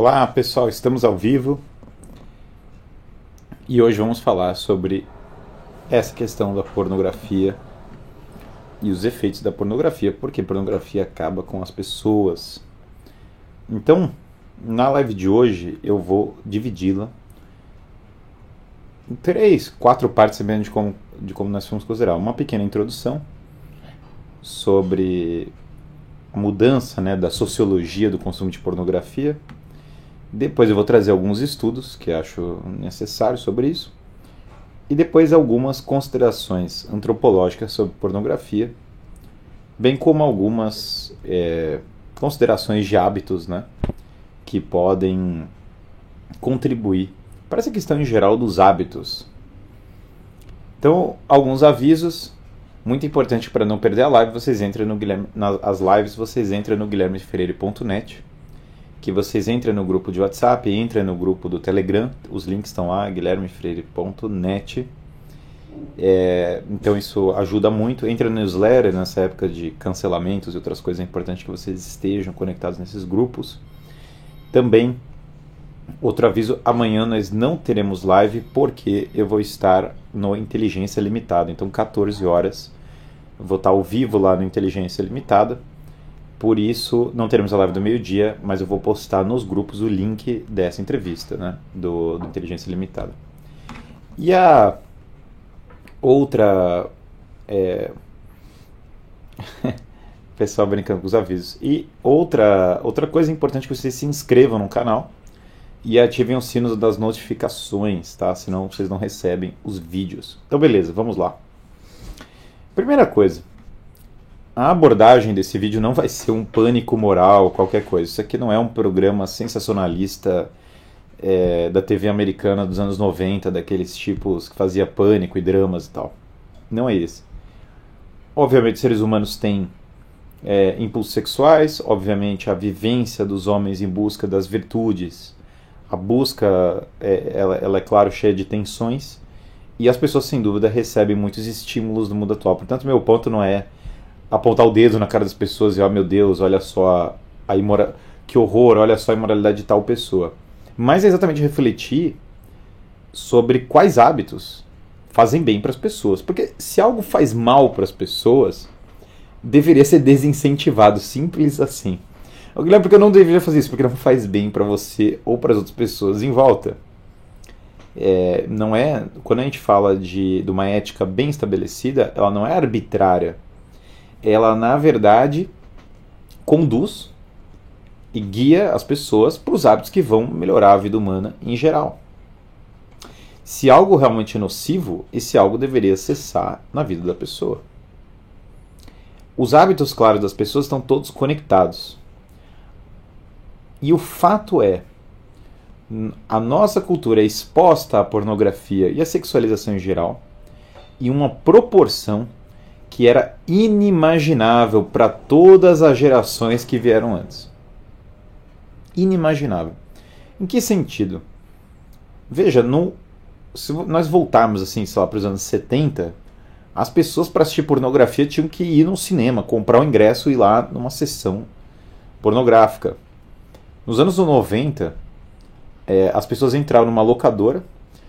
Olá pessoal, estamos ao vivo e hoje vamos falar sobre essa questão da pornografia e os efeitos da pornografia, porque pornografia acaba com as pessoas. Então, na live de hoje eu vou dividi-la em três, quatro partes, dependendo de como, de como nós vamos considerar. Uma pequena introdução sobre a mudança né, da sociologia do consumo de pornografia. Depois eu vou trazer alguns estudos que acho necessários sobre isso. E depois algumas considerações antropológicas sobre pornografia, bem como algumas é, considerações de hábitos né, que podem contribuir para essa questão em geral dos hábitos. Então, alguns avisos muito importante para não perder a live, vocês entrem no Guilherme, nas lives, vocês entram no guilhermefreire.net, que vocês entrem no grupo de WhatsApp, entrem no grupo do Telegram, os links estão lá, guilhermefreire.net. É, então isso ajuda muito. Entra no newsletter nessa época de cancelamentos e outras coisas, é importante que vocês estejam conectados nesses grupos. Também, outro aviso: amanhã nós não teremos live porque eu vou estar no Inteligência Limitada, então 14 horas vou estar ao vivo lá no Inteligência Limitada. Por isso, não teremos a live do meio-dia, mas eu vou postar nos grupos o link dessa entrevista, né? Do, do Inteligência Limitada. E a outra. É... Pessoal brincando com os avisos. E outra, outra coisa importante é que vocês se inscrevam no canal e ativem o sino das notificações, tá? Senão vocês não recebem os vídeos. Então, beleza, vamos lá. Primeira coisa, a abordagem desse vídeo não vai ser um pânico moral, qualquer coisa. Isso aqui não é um programa sensacionalista é, da TV americana dos anos 90, daqueles tipos que fazia pânico e dramas e tal. Não é esse. Obviamente, seres humanos têm é, impulsos sexuais, obviamente, a vivência dos homens em busca das virtudes. A busca, é, ela, ela é claro, cheia de tensões e as pessoas, sem dúvida, recebem muitos estímulos no mundo atual. Portanto, meu ponto não é apontar o dedo na cara das pessoas e, ó, oh, meu Deus, olha só a imora... que horror, olha só a imoralidade de tal pessoa. Mas é exatamente refletir sobre quais hábitos fazem bem para as pessoas. Porque se algo faz mal para as pessoas, deveria ser desincentivado, simples assim. O Guilherme, porque eu não deveria fazer isso? Porque não faz bem para você ou para as outras pessoas em volta é, não é quando a gente fala de, de uma ética bem estabelecida, ela não é arbitrária. Ela na verdade conduz e guia as pessoas para os hábitos que vão melhorar a vida humana em geral. Se algo realmente é nocivo, esse algo deveria cessar na vida da pessoa. Os hábitos, claro, das pessoas estão todos conectados. E o fato é a nossa cultura é exposta à pornografia e à sexualização em geral em uma proporção que era inimaginável para todas as gerações que vieram antes. Inimaginável. Em que sentido? Veja, no, se nós voltarmos assim, sei lá, para os anos 70, as pessoas para assistir pornografia tinham que ir no cinema, comprar o ingresso e ir lá numa sessão pornográfica. Nos anos 90, é, as pessoas entravam numa locadora,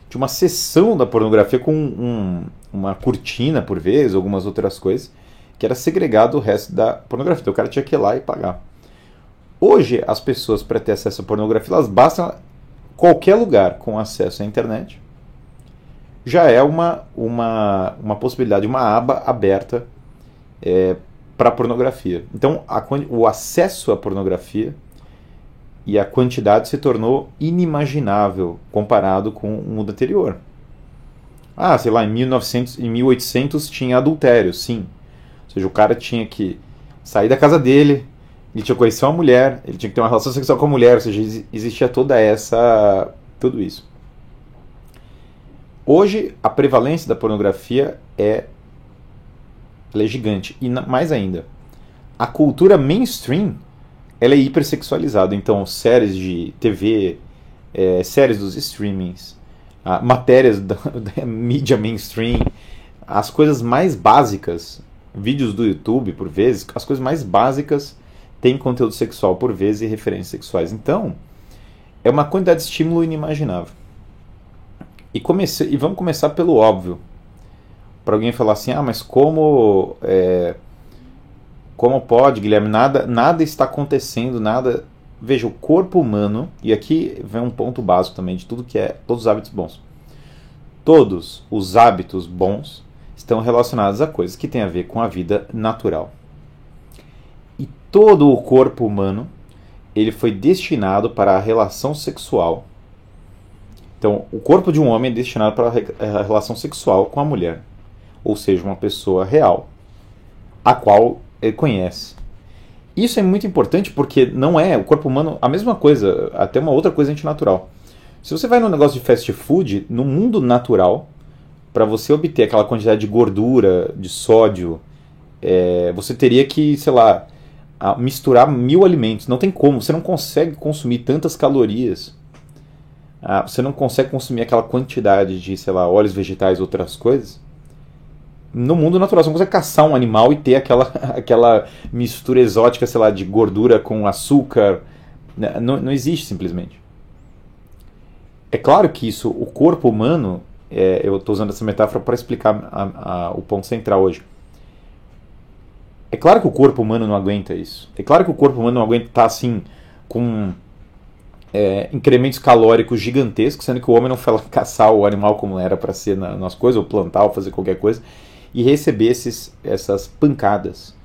tinha uma sessão da pornografia com um, uma cortina por vez, algumas outras coisas, que era segregado o resto da pornografia. Então o cara tinha que ir lá e pagar. Hoje, as pessoas, para ter acesso à pornografia, elas bastam qualquer lugar com acesso à internet. Já é uma, uma, uma possibilidade, uma aba aberta é, para pornografia. Então, a, o acesso à pornografia e a quantidade se tornou inimaginável comparado com o mundo anterior. Ah, sei lá, em 1900, em 1800 tinha adultério, sim. Ou seja, o cara tinha que sair da casa dele, ele tinha que conhecer uma mulher, ele tinha que ter uma relação sexual com a mulher, ou seja, existia toda essa tudo isso. Hoje a prevalência da pornografia é, é gigante e mais ainda, a cultura mainstream ela é hipersexualizada. Então, séries de TV, é, séries dos streamings, ah, matérias da, da, mídia mainstream, as coisas mais básicas, vídeos do YouTube, por vezes, as coisas mais básicas têm conteúdo sexual por vezes e referências sexuais. Então, é uma quantidade de estímulo inimaginável. E, comece, e vamos começar pelo óbvio. Para alguém falar assim, ah, mas como é, como pode, Guilherme? Nada, nada está acontecendo, nada. Veja, o corpo humano, e aqui vem um ponto básico também de tudo que é todos os hábitos bons. Todos os hábitos bons estão relacionados a coisas que têm a ver com a vida natural. E todo o corpo humano, ele foi destinado para a relação sexual então, o corpo de um homem é destinado para a relação sexual com a mulher, ou seja, uma pessoa real, a qual conhece. Isso é muito importante porque não é o corpo humano a mesma coisa, até uma outra coisa antinatural. Se você vai no negócio de fast food, no mundo natural, para você obter aquela quantidade de gordura, de sódio, é, você teria que, sei lá, misturar mil alimentos. Não tem como, você não consegue consumir tantas calorias ah, você não consegue consumir aquela quantidade de, sei lá, óleos vegetais outras coisas. No mundo natural, você não consegue caçar um animal e ter aquela, aquela mistura exótica, sei lá, de gordura com açúcar. Né, não, não existe simplesmente. É claro que isso, o corpo humano, é, eu estou usando essa metáfora para explicar a, a, o ponto central hoje. É claro que o corpo humano não aguenta isso. É claro que o corpo humano não aguenta estar tá, assim, com é, incrementos calóricos gigantescos, sendo que o homem não foi caçar o animal como era para ser na, nas coisas, ou plantar, ou fazer qualquer coisa, e receber esses, essas pancadas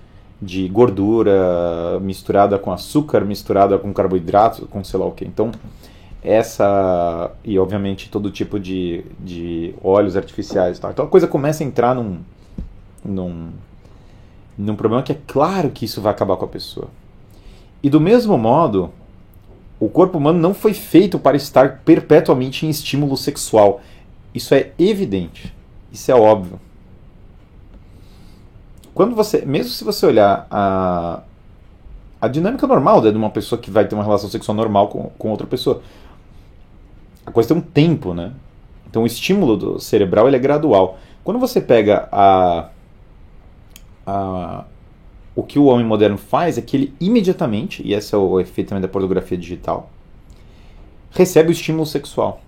de gordura misturada com açúcar, misturada com carboidrato, com sei lá o que. Então, essa. E obviamente todo tipo de, de óleos artificiais. Tá? Então a coisa começa a entrar num, num, num problema que é claro que isso vai acabar com a pessoa. E do mesmo modo, o corpo humano não foi feito para estar perpetuamente em estímulo sexual. Isso é evidente. Isso é óbvio. Quando você, mesmo se você olhar a, a dinâmica normal né, de uma pessoa que vai ter uma relação sexual normal com, com outra pessoa, a coisa tem um tempo, né? Então o estímulo do cerebral ele é gradual. Quando você pega a, a o que o homem moderno faz é que ele imediatamente, e esse é o efeito também da pornografia digital, recebe o estímulo sexual.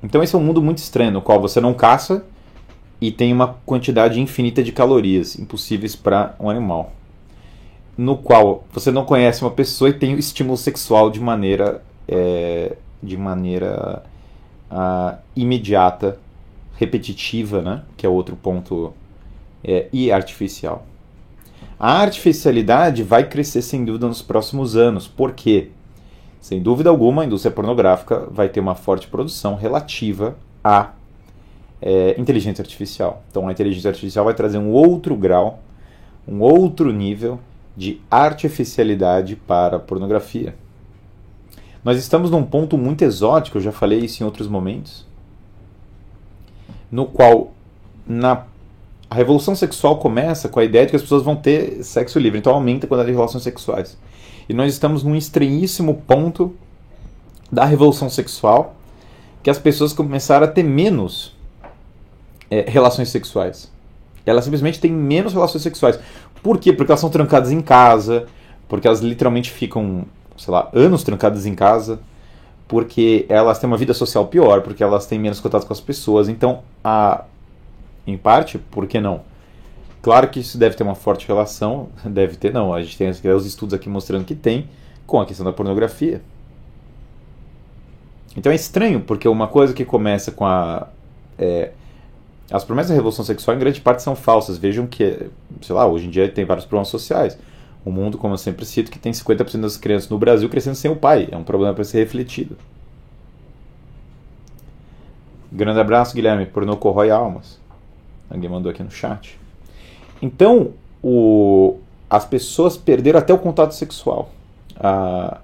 Então esse é um mundo muito estranho, no qual você não caça e tem uma quantidade infinita de calorias impossíveis para um animal. No qual você não conhece uma pessoa e tem o estímulo sexual de maneira, é, de maneira imediata, repetitiva, né? que é outro ponto é, e artificial. A artificialidade vai crescer sem dúvida nos próximos anos, porque, sem dúvida alguma, a indústria pornográfica vai ter uma forte produção relativa à é, inteligência artificial. Então, a inteligência artificial vai trazer um outro grau, um outro nível de artificialidade para a pornografia. Nós estamos num ponto muito exótico, eu já falei isso em outros momentos, no qual, na a revolução sexual começa com a ideia de que as pessoas vão ter sexo livre, então aumenta quantidade de relações sexuais. E nós estamos num estranhíssimo ponto da revolução sexual que as pessoas começaram a ter menos é, relações sexuais. Elas simplesmente têm menos relações sexuais. Por quê? Porque elas são trancadas em casa, porque elas literalmente ficam, sei lá, anos trancadas em casa, porque elas têm uma vida social pior, porque elas têm menos contato com as pessoas. Então, a em parte, por que não? Claro que isso deve ter uma forte relação, deve ter não, a gente tem os estudos aqui mostrando que tem, com a questão da pornografia. Então é estranho, porque uma coisa que começa com a. É, as promessas da revolução sexual, em grande parte, são falsas. Vejam que, sei lá, hoje em dia tem vários problemas sociais. O mundo, como eu sempre cito, que tem 50% das crianças no Brasil crescendo sem o pai. É um problema para ser refletido. Grande abraço, Guilherme. Pornô corrói almas. Alguém mandou aqui no chat. Então, o, as pessoas perderam até o contato sexual. Ah,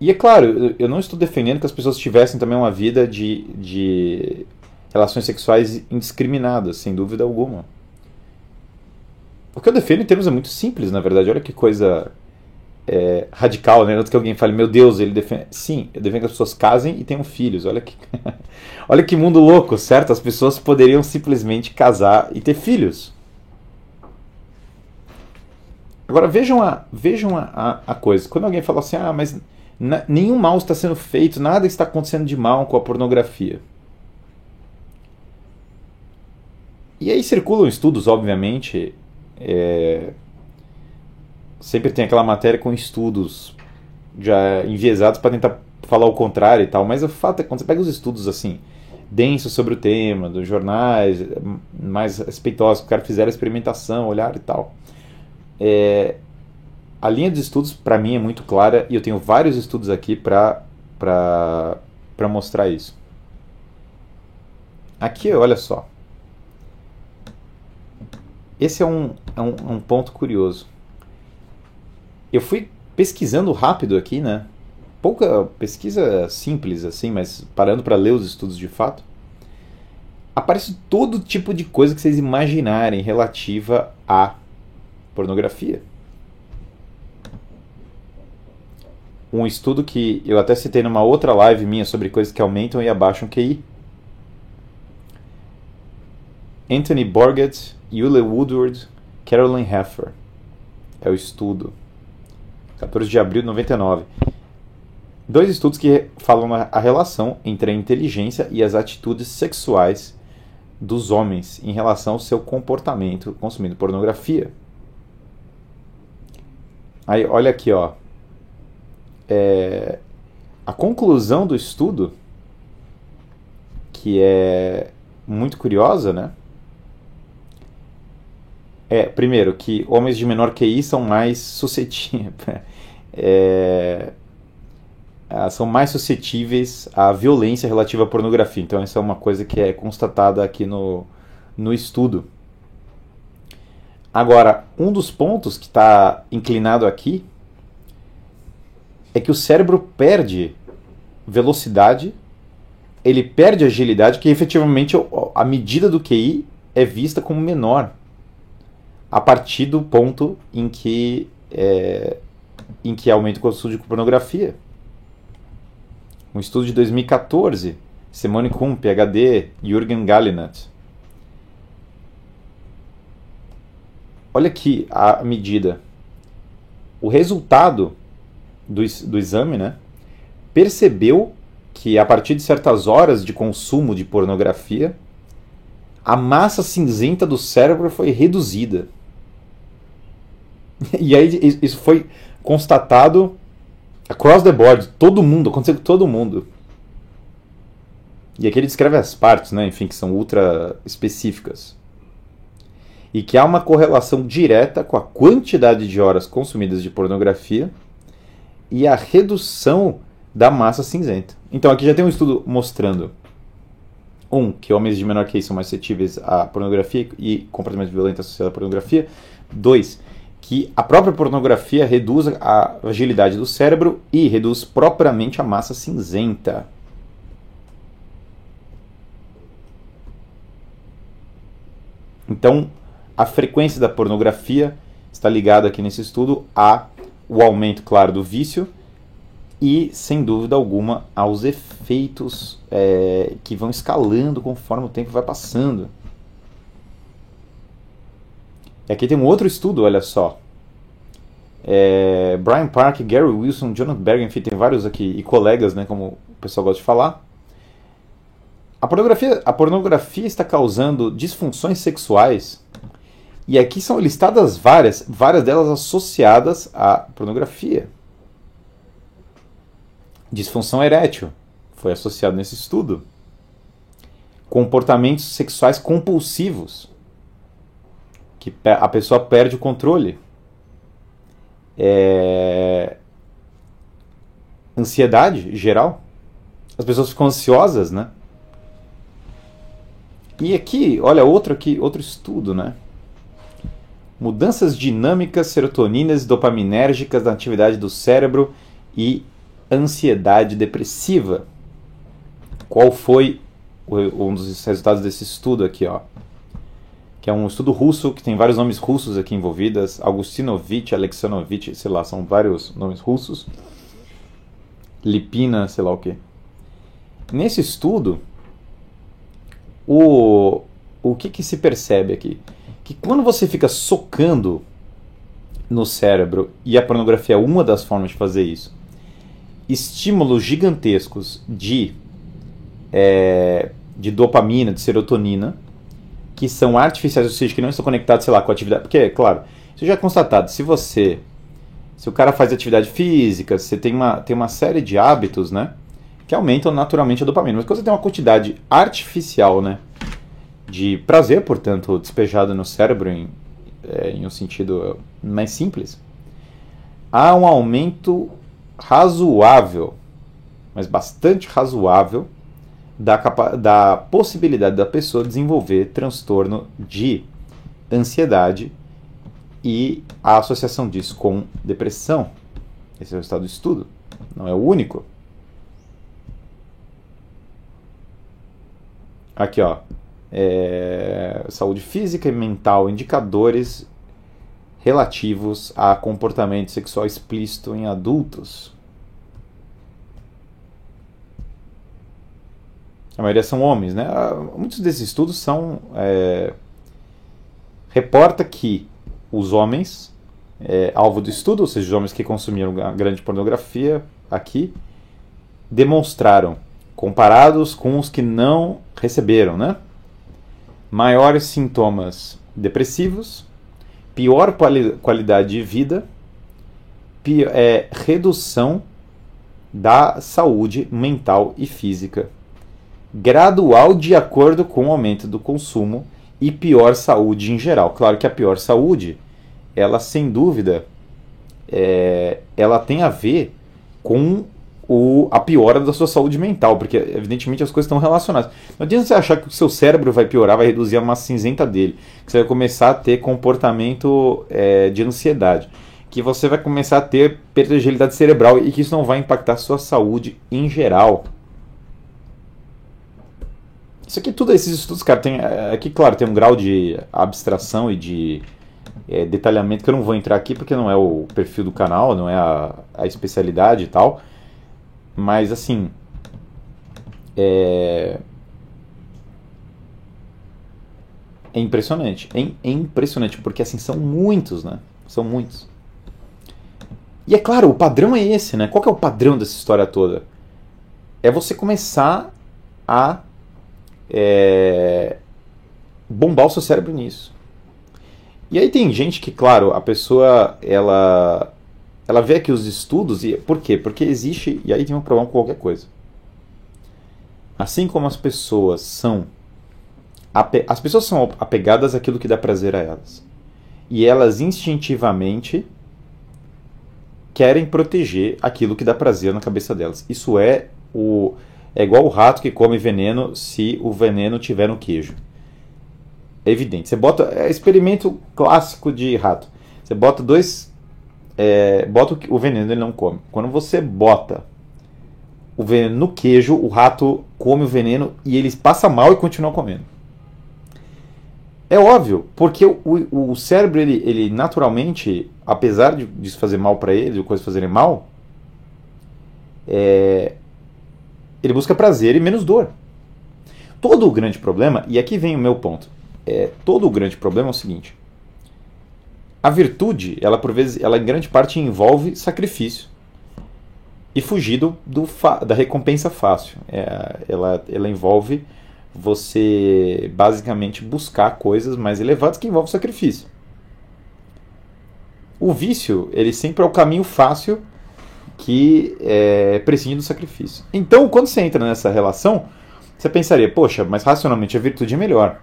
e é claro, eu não estou defendendo que as pessoas tivessem também uma vida de, de relações sexuais indiscriminadas, sem dúvida alguma. O que eu defendo em termos é muito simples, na verdade. Olha que coisa é, radical, né? Antes que alguém fale, meu Deus, ele defende. Sim, eu defendo que as pessoas casem e tenham filhos. Olha que, olha que mundo louco, certo? As pessoas poderiam simplesmente casar e ter filhos. Agora vejam a, vejam a, a, a coisa. Quando alguém fala assim, ah, mas nenhum mal está sendo feito, nada está acontecendo de mal com a pornografia. E aí circulam estudos, obviamente. É, sempre tem aquela matéria com estudos já enviesados para tentar falar o contrário e tal, mas o fato é que quando você pega os estudos assim, densos sobre o tema, dos jornais, mais respeitosos, que o cara fizeram a experimentação, olhar e tal. É, a linha de estudos para mim é muito clara e eu tenho vários estudos aqui para mostrar isso. Aqui, olha só. Esse é um, é um, um ponto curioso. Eu fui pesquisando rápido aqui, né? pouca pesquisa simples assim, mas parando para ler os estudos de fato, aparece todo tipo de coisa que vocês imaginarem relativa à pornografia. Um estudo que eu até citei numa outra live minha sobre coisas que aumentam e abaixam QI. Anthony Borgett, Yule Woodward, Carolyn Heffer. É o estudo. 14 de abril de 99 dois estudos que falam a relação entre a inteligência e as atitudes sexuais dos homens em relação ao seu comportamento consumindo pornografia. Aí, olha aqui, ó. É, a conclusão do estudo, que é muito curiosa, né? É, primeiro, que homens de menor QI são mais suscetíveis. É, uh, são mais suscetíveis à violência relativa à pornografia. Então, essa é uma coisa que é constatada aqui no, no estudo. Agora, um dos pontos que está inclinado aqui é que o cérebro perde velocidade, ele perde agilidade, que efetivamente a medida do QI é vista como menor a partir do ponto em que é, em que aumenta o consumo de pornografia. Um estudo de 2014, Simone Kuhn, PhD, Jürgen Gallinat. Olha aqui a medida. O resultado do, do exame né, percebeu que a partir de certas horas de consumo de pornografia, a massa cinzenta do cérebro foi reduzida. E aí isso foi constatado Across the board, todo mundo, aconteceu com todo mundo. E aqui ele descreve as partes, né, enfim, que são ultra específicas. E que há uma correlação direta com a quantidade de horas consumidas de pornografia e a redução da massa cinzenta. Então aqui já tem um estudo mostrando um, que homens de menor QI são mais suscetíveis à pornografia e comportamento violento associado à pornografia. Dois, que a própria pornografia reduz a agilidade do cérebro e reduz propriamente a massa cinzenta. Então, a frequência da pornografia está ligada aqui nesse estudo a o aumento, claro, do vício e, sem dúvida alguma, aos efeitos é, que vão escalando conforme o tempo vai passando. E aqui tem um outro estudo, olha só. É, Brian Park, Gary Wilson, Jonathan Berg, enfim, tem vários aqui, e colegas, né, como o pessoal gosta de falar. A pornografia, a pornografia está causando disfunções sexuais, e aqui são listadas várias, várias delas associadas à pornografia. Disfunção erétil foi associado nesse estudo. Comportamentos sexuais compulsivos que a pessoa perde o controle. É... Ansiedade geral. As pessoas ficam ansiosas, né? E aqui, olha, outro aqui, outro estudo, né? Mudanças dinâmicas serotoninas dopaminérgicas da atividade do cérebro e ansiedade depressiva. Qual foi um dos resultados desse estudo aqui, ó? Que é um estudo russo, que tem vários nomes russos aqui envolvidos, Augustinovich, Alexanovich, sei lá, são vários nomes russos, Lipina, sei lá o que. Nesse estudo, o, o que, que se percebe aqui? Que quando você fica socando no cérebro, e a pornografia é uma das formas de fazer isso, estímulos gigantescos de, é, de dopamina, de serotonina, que são artificiais, ou seja, que não estão conectados, sei lá, com a atividade. Porque, claro, isso já é constatado. Se você. Se o cara faz atividade física, você tem uma, tem uma série de hábitos, né? Que aumentam naturalmente a dopamina. Mas quando você tem uma quantidade artificial, né? De prazer, portanto, despejado no cérebro em, é, em um sentido mais simples, há um aumento razoável, mas bastante razoável, da, da possibilidade da pessoa desenvolver transtorno de ansiedade e a associação disso com depressão. Esse é o resultado do estudo, não é o único. Aqui, ó. É, saúde física e mental, indicadores relativos a comportamento sexual explícito em adultos. A maioria são homens, né? Ah, muitos desses estudos são é, reporta que os homens é, alvo do estudo, ou seja, os homens que consumiram grande pornografia aqui, demonstraram, comparados com os que não receberam, né? Maiores sintomas depressivos, pior quali qualidade de vida, pior, é, redução da saúde mental e física gradual de acordo com o aumento do consumo e pior saúde em geral. Claro que a pior saúde, ela sem dúvida, é, ela tem a ver com o, a piora da sua saúde mental, porque evidentemente as coisas estão relacionadas. Não adianta você achar que o seu cérebro vai piorar, vai reduzir a massa cinzenta dele, que você vai começar a ter comportamento é, de ansiedade, que você vai começar a ter perda de agilidade cerebral e que isso não vai impactar a sua saúde em geral. Isso aqui, tudo esses estudos, cara, tem. É, aqui, claro, tem um grau de abstração e de é, detalhamento que eu não vou entrar aqui porque não é o perfil do canal, não é a, a especialidade e tal. Mas, assim. É. É impressionante. É, é impressionante, porque, assim, são muitos, né? São muitos. E é claro, o padrão é esse, né? Qual é o padrão dessa história toda? É você começar a é, bombar o seu cérebro nisso. E aí tem gente que, claro, a pessoa ela ela vê aqui os estudos e por quê? Porque existe e aí tem um problema com qualquer coisa. Assim como as pessoas são as pessoas são apegadas àquilo que dá prazer a elas. E elas instintivamente querem proteger aquilo que dá prazer na cabeça delas. Isso é o é igual o rato que come veneno se o veneno tiver no queijo. É evidente. Você bota. É experimento clássico de rato. Você bota dois. É, bota o veneno, ele não come. Quando você bota o veneno no queijo, o rato come o veneno e ele passa mal e continua comendo. É óbvio, porque o, o cérebro, ele, ele naturalmente, apesar de, de fazer mal para ele, de coisas fazerem mal, é, ele busca prazer e menos dor. Todo o grande problema, e aqui vem o meu ponto, é, todo o grande problema é o seguinte: a virtude, ela por vezes, ela em grande parte envolve sacrifício e fugir do, do da recompensa fácil. É, ela, ela envolve você basicamente buscar coisas mais elevadas que envolvem sacrifício. O vício, ele sempre é o caminho fácil que é, prescinde do sacrifício. Então, quando você entra nessa relação, você pensaria, poxa, mas racionalmente a virtude é melhor.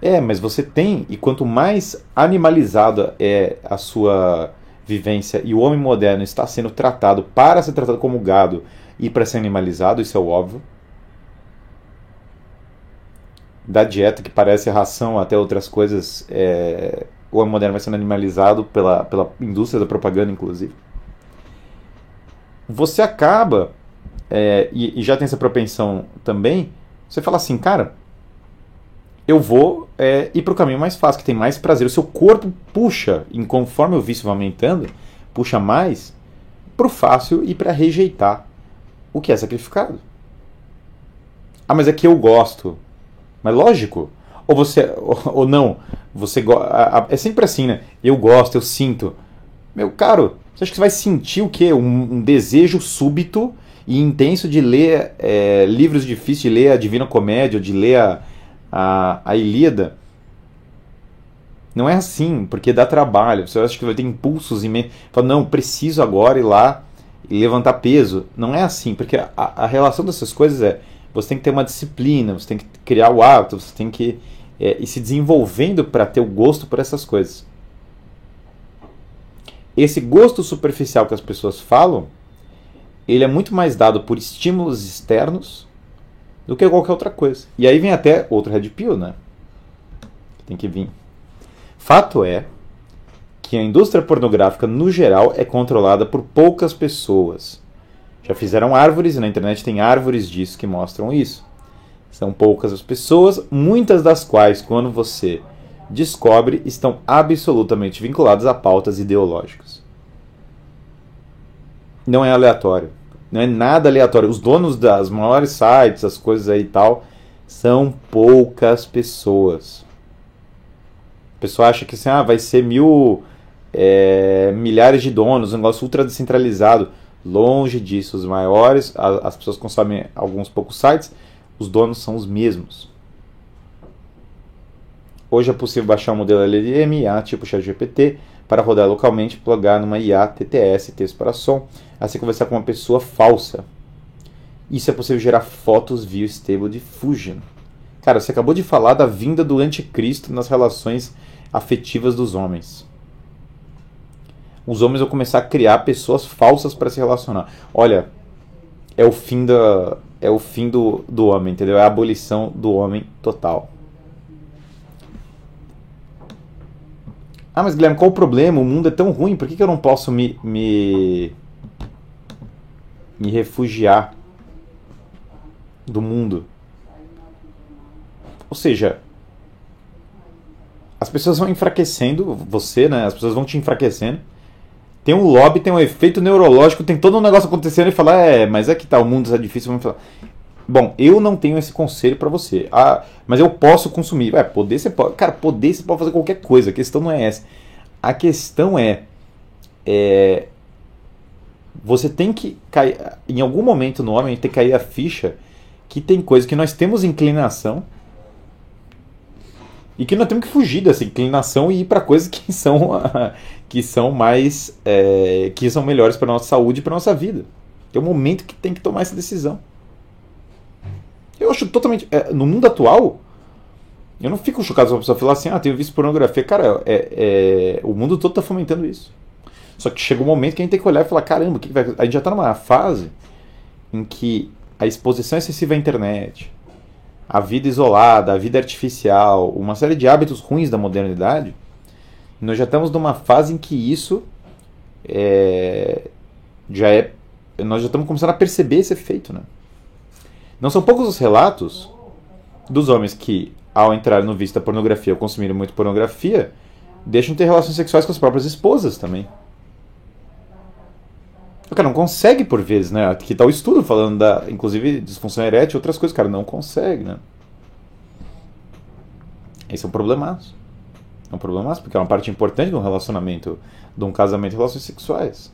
É, mas você tem, e quanto mais animalizada é a sua vivência e o homem moderno está sendo tratado para ser tratado como gado e para ser animalizado, isso é óbvio. Da dieta que parece ração até outras coisas, é, o homem moderno vai sendo animalizado pela, pela indústria da propaganda, inclusive você acaba, é, e, e, já tem essa propensão também, você fala assim, cara, eu vou é, ir para o caminho mais fácil, que tem mais prazer. O seu corpo puxa, e conforme o vício vai aumentando, puxa mais para o fácil e para rejeitar o que é sacrificado. Ah, mas é que eu gosto. Mas lógico. Ou você. Ou, ou não. Você É sempre assim, né? Eu gosto, eu sinto. Meu caro, você acha que você vai sentir o quê? Um, um desejo súbito e intenso de ler é, livros difíceis, de ler a Divina Comédia, de ler a, a, a Ilíada? Não é assim, porque dá trabalho. Você acha que vai ter impulsos imensos. Fala, não, preciso agora ir lá e levantar peso. Não é assim, porque a, a relação dessas coisas é você tem que ter uma disciplina, você tem que criar o hábito, você tem que é, ir se desenvolvendo para ter o gosto por essas coisas. Esse gosto superficial que as pessoas falam, ele é muito mais dado por estímulos externos do que qualquer outra coisa. E aí vem até outro red pill, né? Tem que vir. Fato é que a indústria pornográfica, no geral, é controlada por poucas pessoas. Já fizeram árvores, e na internet tem árvores disso que mostram isso. São poucas as pessoas, muitas das quais, quando você descobre, estão absolutamente vinculadas a pautas ideológicas. Não é aleatório. Não é nada aleatório. Os donos das maiores sites, as coisas aí e tal, são poucas pessoas pessoa acha que assim, ah, vai ser mil é, milhares de donos, um negócio ultra descentralizado. Longe disso, os maiores, a, as pessoas consomem alguns poucos sites, os donos são os mesmos. Hoje é possível baixar um modelo LLM, IA tipo ChatGPT, para rodar localmente plugar numa IA TTS, texto para som, assim conversar com uma pessoa falsa. Isso é possível gerar fotos via Stable Diffusion. Cara, você acabou de falar da vinda do anticristo nas relações afetivas dos homens. Os homens vão começar a criar pessoas falsas para se relacionar. Olha, é o fim da é o fim do, do homem, entendeu? É a abolição do homem total. Ah, mas Guilherme, qual o problema? O mundo é tão ruim, por que, que eu não posso me, me, me refugiar do mundo? Ou seja, as pessoas vão enfraquecendo você, né? As pessoas vão te enfraquecendo. Tem um lobby, tem um efeito neurológico, tem todo um negócio acontecendo e falar, é, mas é que tá, o mundo está difícil, vamos falar. Bom, eu não tenho esse conselho para você. Ah, mas eu posso consumir. É, poder você pode. Cara, poder você pode fazer qualquer coisa. A questão não é essa. A questão é, é você tem que cair. Em algum momento no homem tem que cair a ficha que tem coisa que nós temos inclinação e que nós temos que fugir dessa inclinação e ir para coisas que são, que são mais. É, que são melhores para nossa saúde e para nossa vida. É o momento que tem que tomar essa decisão. Eu acho totalmente. É, no mundo atual, eu não fico chocado se uma pessoa falar assim: ah, tenho visto pornografia. Cara, é, é, o mundo todo está fomentando isso. Só que chega um momento que a gente tem que olhar e falar: caramba, que que a gente já está numa fase em que a exposição excessiva à internet, a vida isolada, a vida artificial, uma série de hábitos ruins da modernidade, nós já estamos numa fase em que isso é, já é. Nós já estamos começando a perceber esse efeito. Né? Não são poucos os relatos dos homens que, ao entrar no vício da pornografia ou consumirem muito pornografia, deixam de ter relações sexuais com as próprias esposas também. O cara não consegue por vezes, né? Aqui tá o estudo falando da, inclusive, disfunção erétil e outras coisas. Cara não consegue, né? Esse é um problemaço. É um problemaço, porque é uma parte importante de um relacionamento, de um casamento e relações sexuais.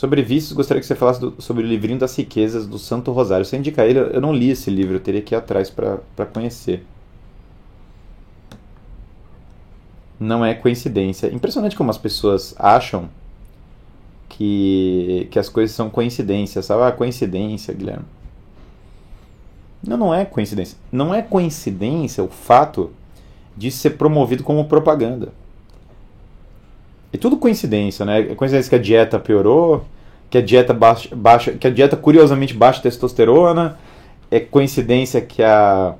Sobre vícios, gostaria que você falasse do, sobre o livrinho das riquezas do Santo Rosário. Você indica ele? Eu não li esse livro, eu teria que ir atrás para conhecer. Não é coincidência. Impressionante como as pessoas acham que, que as coisas são coincidências, sabe? Ah, coincidência, Guilherme. Não, não é coincidência. Não é coincidência o fato de ser promovido como propaganda. É tudo coincidência, né? É coincidência que a dieta piorou, que a dieta baixa, baixa que a dieta curiosamente baixa testosterona, é coincidência que a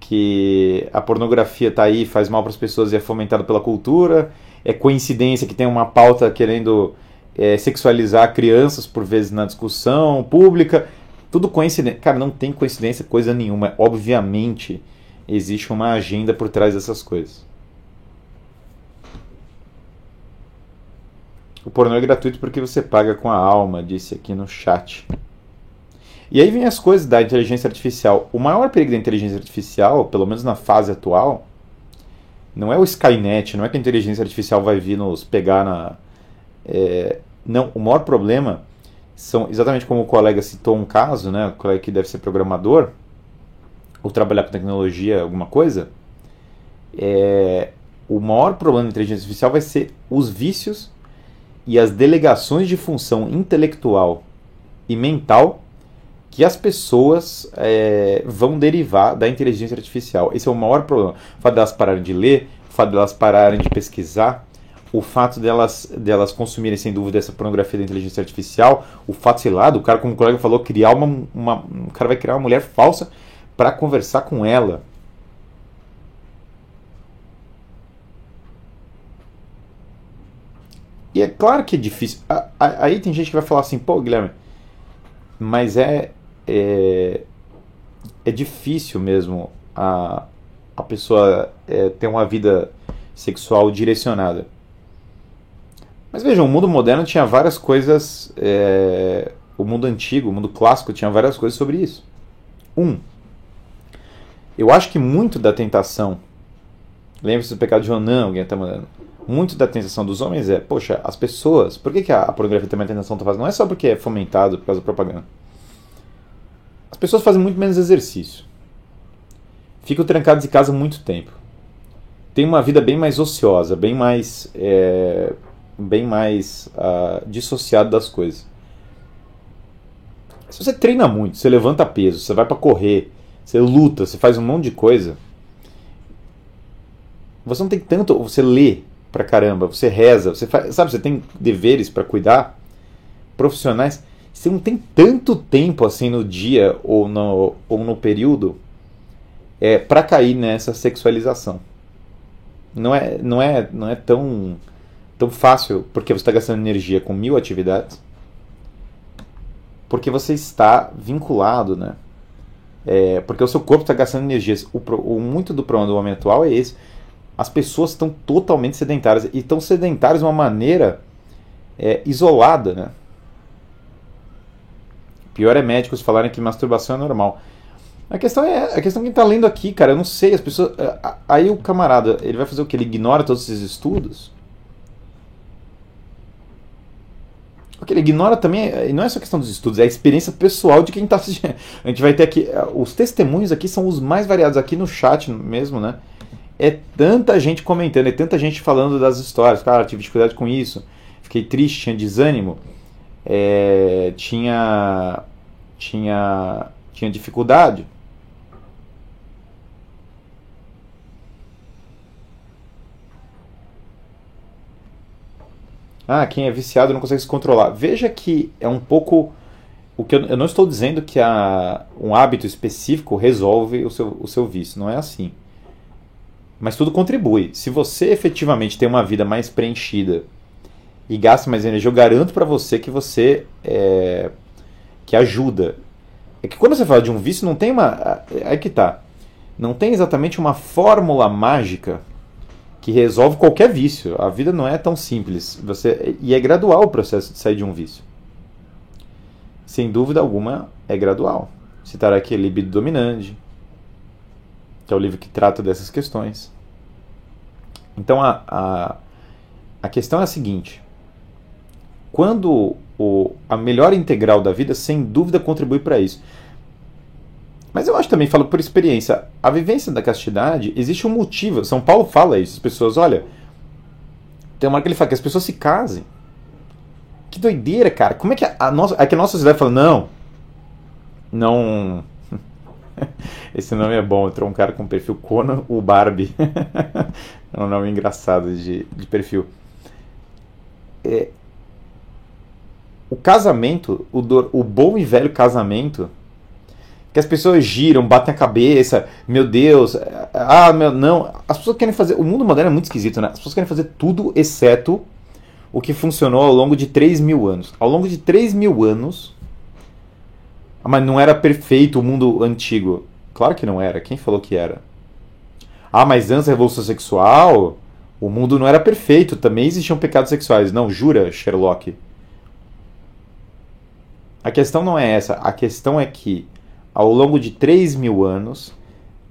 que a pornografia está aí, faz mal para as pessoas e é fomentada pela cultura, é coincidência que tem uma pauta querendo é, sexualizar crianças por vezes na discussão pública. Tudo coincidência. Cara, não tem coincidência coisa nenhuma. Obviamente existe uma agenda por trás dessas coisas. O pornô é gratuito porque você paga com a alma, disse aqui no chat. E aí vem as coisas da inteligência artificial. O maior perigo da inteligência artificial, pelo menos na fase atual, Não é o Skynet, não é que a inteligência artificial vai vir nos pegar na. É, não, o maior problema são exatamente como o colega citou um caso, né? O colega que deve ser programador ou trabalhar com tecnologia, alguma coisa. É, o maior problema da inteligência artificial vai ser os vícios e as delegações de função intelectual e mental que as pessoas é, vão derivar da inteligência artificial. Esse é o maior problema. O fato delas pararem de ler, o fato delas pararem de pesquisar, o fato delas, delas consumirem, sem dúvida, essa pornografia da inteligência artificial, o fato, sei lá, do cara, como o colega falou, criar uma. uma o cara vai criar uma mulher falsa para conversar com ela. E é claro que é difícil. Aí tem gente que vai falar assim, pô, Guilherme, mas é, é, é difícil mesmo a, a pessoa é, ter uma vida sexual direcionada. Mas vejam, o mundo moderno tinha várias coisas. É, o mundo antigo, o mundo clássico tinha várias coisas sobre isso. Um, eu acho que muito da tentação. Lembre-se do pecado de Jonan, alguém está mandando muito da tentação dos homens é, poxa, as pessoas, por que, que a, pornografia também a tentação fazendo? Não é só porque é fomentado por causa da propaganda. As pessoas fazem muito menos exercício. Ficam trancadas em casa muito tempo. Tem uma vida bem mais ociosa, bem mais, é, bem mais uh, dissociado das coisas. Se você treina muito, você levanta peso, você vai para correr, você luta, você faz um monte de coisa, você não tem tanto. Você lê, pra caramba, você reza, você faz, sabe, você tem deveres para cuidar, profissionais, você não tem tanto tempo assim no dia ou no, ou no período é, para cair nessa sexualização. Não é, não é, não é tão, tão fácil porque você está gastando energia com mil atividades, porque você está vinculado, né? É, porque o seu corpo está gastando energias. O, o, muito do problema do homem atual é esse as pessoas estão totalmente sedentárias e estão sedentárias de uma maneira é, isolada, né? Pior é médicos falarem que masturbação é normal. A questão é a questão que está lendo aqui, cara. Eu não sei, as pessoas. Aí o camarada, ele vai fazer o que? Ele ignora todos esses estudos? Porque ele ignora também, não é só questão dos estudos, é a experiência pessoal de quem está assistindo. A gente vai ter aqui, os testemunhos aqui são os mais variados aqui no chat mesmo, né? É tanta gente comentando, é tanta gente falando das histórias. Cara, tive dificuldade com isso, fiquei triste, tinha desânimo, é, tinha, tinha, tinha dificuldade. Ah, quem é viciado não consegue se controlar. Veja que é um pouco. O que eu, eu não estou dizendo que a, um hábito específico resolve o seu, o seu vício. Não é assim. Mas tudo contribui. Se você efetivamente tem uma vida mais preenchida e gasta mais energia, eu garanto para você que você é, que ajuda. É que quando você fala de um vício, não tem uma. É que tá. Não tem exatamente uma fórmula mágica que resolve qualquer vício. A vida não é tão simples. Você, e é gradual o processo de sair de um vício. Sem dúvida alguma, é gradual. Citar aqui libido dominante, que é o livro que trata dessas questões. Então a, a, a questão é a seguinte: quando o, a melhor integral da vida, sem dúvida, contribui para isso. Mas eu acho também, falo por experiência, a vivência da castidade, existe um motivo. São Paulo fala isso, as pessoas, olha, tem uma hora que ele fala que as pessoas se casem. Que doideira, cara. Como é que a, a nossa, é que a nossa sociedade fala, não, não esse nome é bom. Entrou um cara com perfil Conan o Barbie. é um nome engraçado de, de perfil. É, o casamento, o, do, o bom e velho casamento, que as pessoas giram, batem a cabeça, meu Deus, ah, meu, não. As pessoas querem fazer. O mundo moderno é muito esquisito, né? As pessoas querem fazer tudo exceto o que funcionou ao longo de 3 mil anos. Ao longo de 3 mil anos, ah, mas não era perfeito o mundo antigo. Claro que não era. Quem falou que era? Ah, mas antes da Revolução Sexual, o mundo não era perfeito. Também existiam pecados sexuais. Não, jura, Sherlock? A questão não é essa. A questão é que, ao longo de 3 mil anos,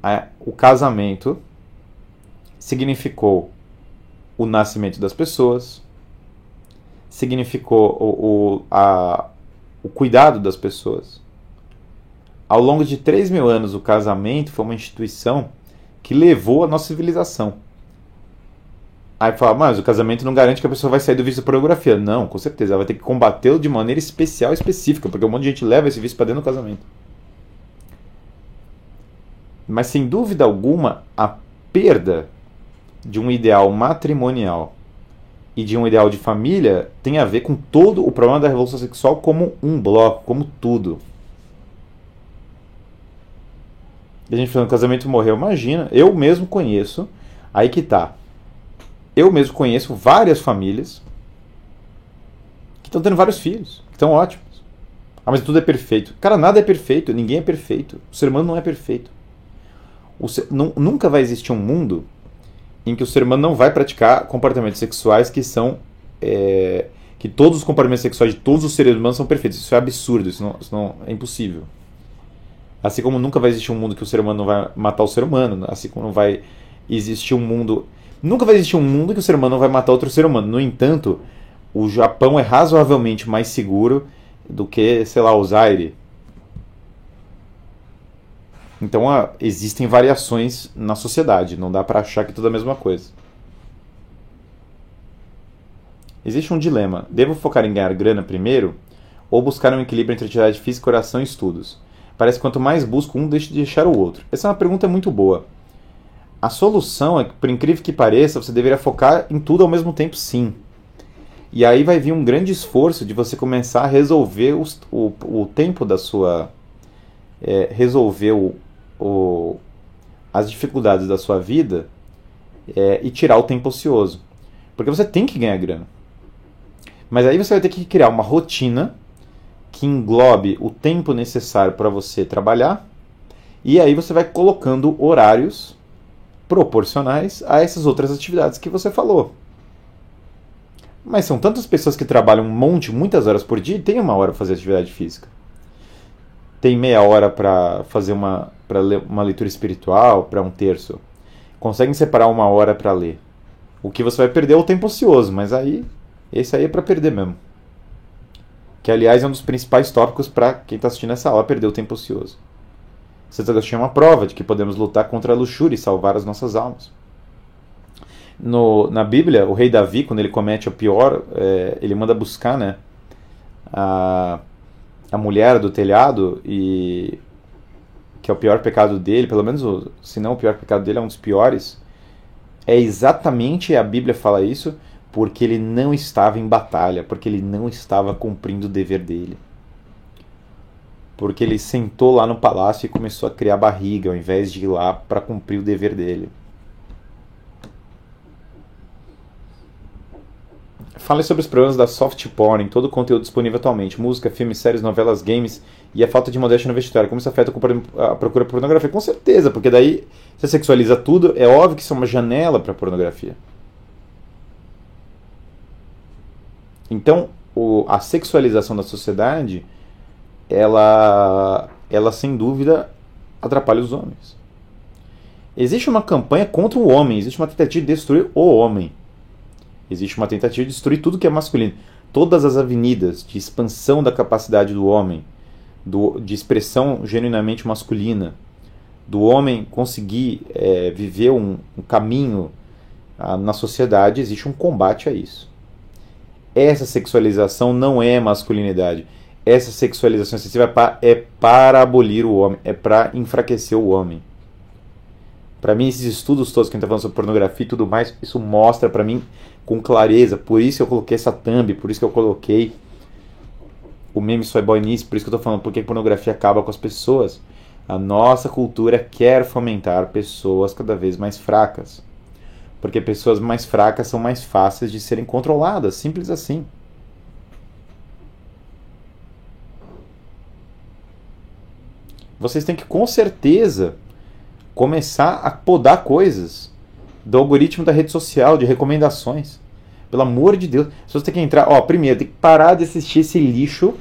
a, o casamento significou o nascimento das pessoas, significou o, o, a, o cuidado das pessoas. Ao longo de 3 mil anos, o casamento foi uma instituição que levou a nossa civilização. Aí fala, mas o casamento não garante que a pessoa vai sair do vício da pornografia. Não, com certeza, ela vai ter que combatê-lo de maneira especial específica, porque um monte de gente leva esse vício para dentro do casamento. Mas sem dúvida alguma, a perda de um ideal matrimonial e de um ideal de família tem a ver com todo o problema da revolução sexual como um bloco, como tudo. E a gente falando, casamento morreu, imagina, eu mesmo conheço, aí que tá. Eu mesmo conheço várias famílias que estão tendo vários filhos, que estão ótimos. Ah, mas tudo é perfeito. Cara, nada é perfeito, ninguém é perfeito. O ser humano não é perfeito. Ser, nunca vai existir um mundo em que o ser humano não vai praticar comportamentos sexuais que são. É, que todos os comportamentos sexuais de todos os seres humanos são perfeitos. Isso é absurdo, isso não, isso não é impossível. Assim como nunca vai existir um mundo que o ser humano não vai matar o ser humano, assim como não vai existir um mundo. Nunca vai existir um mundo que o ser humano não vai matar outro ser humano. No entanto, o Japão é razoavelmente mais seguro do que, sei lá, o Zaire, então ah, existem variações na sociedade, não dá para achar que tudo é a mesma coisa. Existe um dilema: devo focar em ganhar grana primeiro ou buscar um equilíbrio entre atividade física, coração e estudos? Parece que quanto mais busco um, deixo de deixar o outro. Essa é uma pergunta muito boa. A solução é que, por incrível que pareça, você deveria focar em tudo ao mesmo tempo, sim. E aí vai vir um grande esforço de você começar a resolver os, o, o tempo da sua. É, resolver o, o, as dificuldades da sua vida é, e tirar o tempo ocioso. Porque você tem que ganhar grana. Mas aí você vai ter que criar uma rotina que englobe o tempo necessário para você trabalhar. E aí você vai colocando horários proporcionais a essas outras atividades que você falou. Mas são tantas pessoas que trabalham um monte, muitas horas por dia e tem uma hora para fazer atividade física. Tem meia hora para fazer uma para ler uma leitura espiritual, para um terço, conseguem separar uma hora para ler. O que você vai perder é o tempo ocioso, mas aí esse aí é para perder mesmo. Que aliás é um dos principais tópicos para quem está assistindo essa aula perder o tempo ocioso. Santo Agostinho é uma prova de que podemos lutar contra a luxúria e salvar as nossas almas. No, na Bíblia, o rei Davi, quando ele comete o pior, é, ele manda buscar né, a, a mulher do telhado e que é o pior pecado dele, pelo menos, se não o pior pecado dele, é um dos piores, é exatamente, a Bíblia fala isso, porque ele não estava em batalha, porque ele não estava cumprindo o dever dele. Porque ele sentou lá no palácio e começou a criar barriga, ao invés de ir lá para cumprir o dever dele. Fale sobre os problemas da soft porn todo o conteúdo disponível atualmente: música, filmes, séries, novelas, games e a falta de modéstia no vestiário. Como isso afeta a procura por pornografia? Com certeza, porque daí você sexualiza tudo, é óbvio que isso é uma janela para pornografia. Então, o, a sexualização da sociedade, ela, ela sem dúvida atrapalha os homens. Existe uma campanha contra o homem, existe uma tentativa de destruir o homem. Existe uma tentativa de destruir tudo que é masculino. Todas as avenidas de expansão da capacidade do homem, do, de expressão genuinamente masculina, do homem conseguir é, viver um, um caminho ah, na sociedade, existe um combate a isso. Essa sexualização não é masculinidade. Essa sexualização excessiva é para, é para abolir o homem, é para enfraquecer o homem. Para mim, esses estudos todos que a gente está falando sobre pornografia e tudo mais, isso mostra para mim com clareza. Por isso eu coloquei essa thumb, por isso que eu coloquei o meme é boy nisso, por isso que eu estou falando, porque a pornografia acaba com as pessoas. A nossa cultura quer fomentar pessoas cada vez mais fracas. Porque pessoas mais fracas são mais fáceis de serem controladas, simples assim. Vocês têm que com certeza começar a podar coisas do algoritmo da rede social, de recomendações. Pelo amor de Deus. Você tem que entrar. Ó, primeiro, tem que parar de assistir esse lixo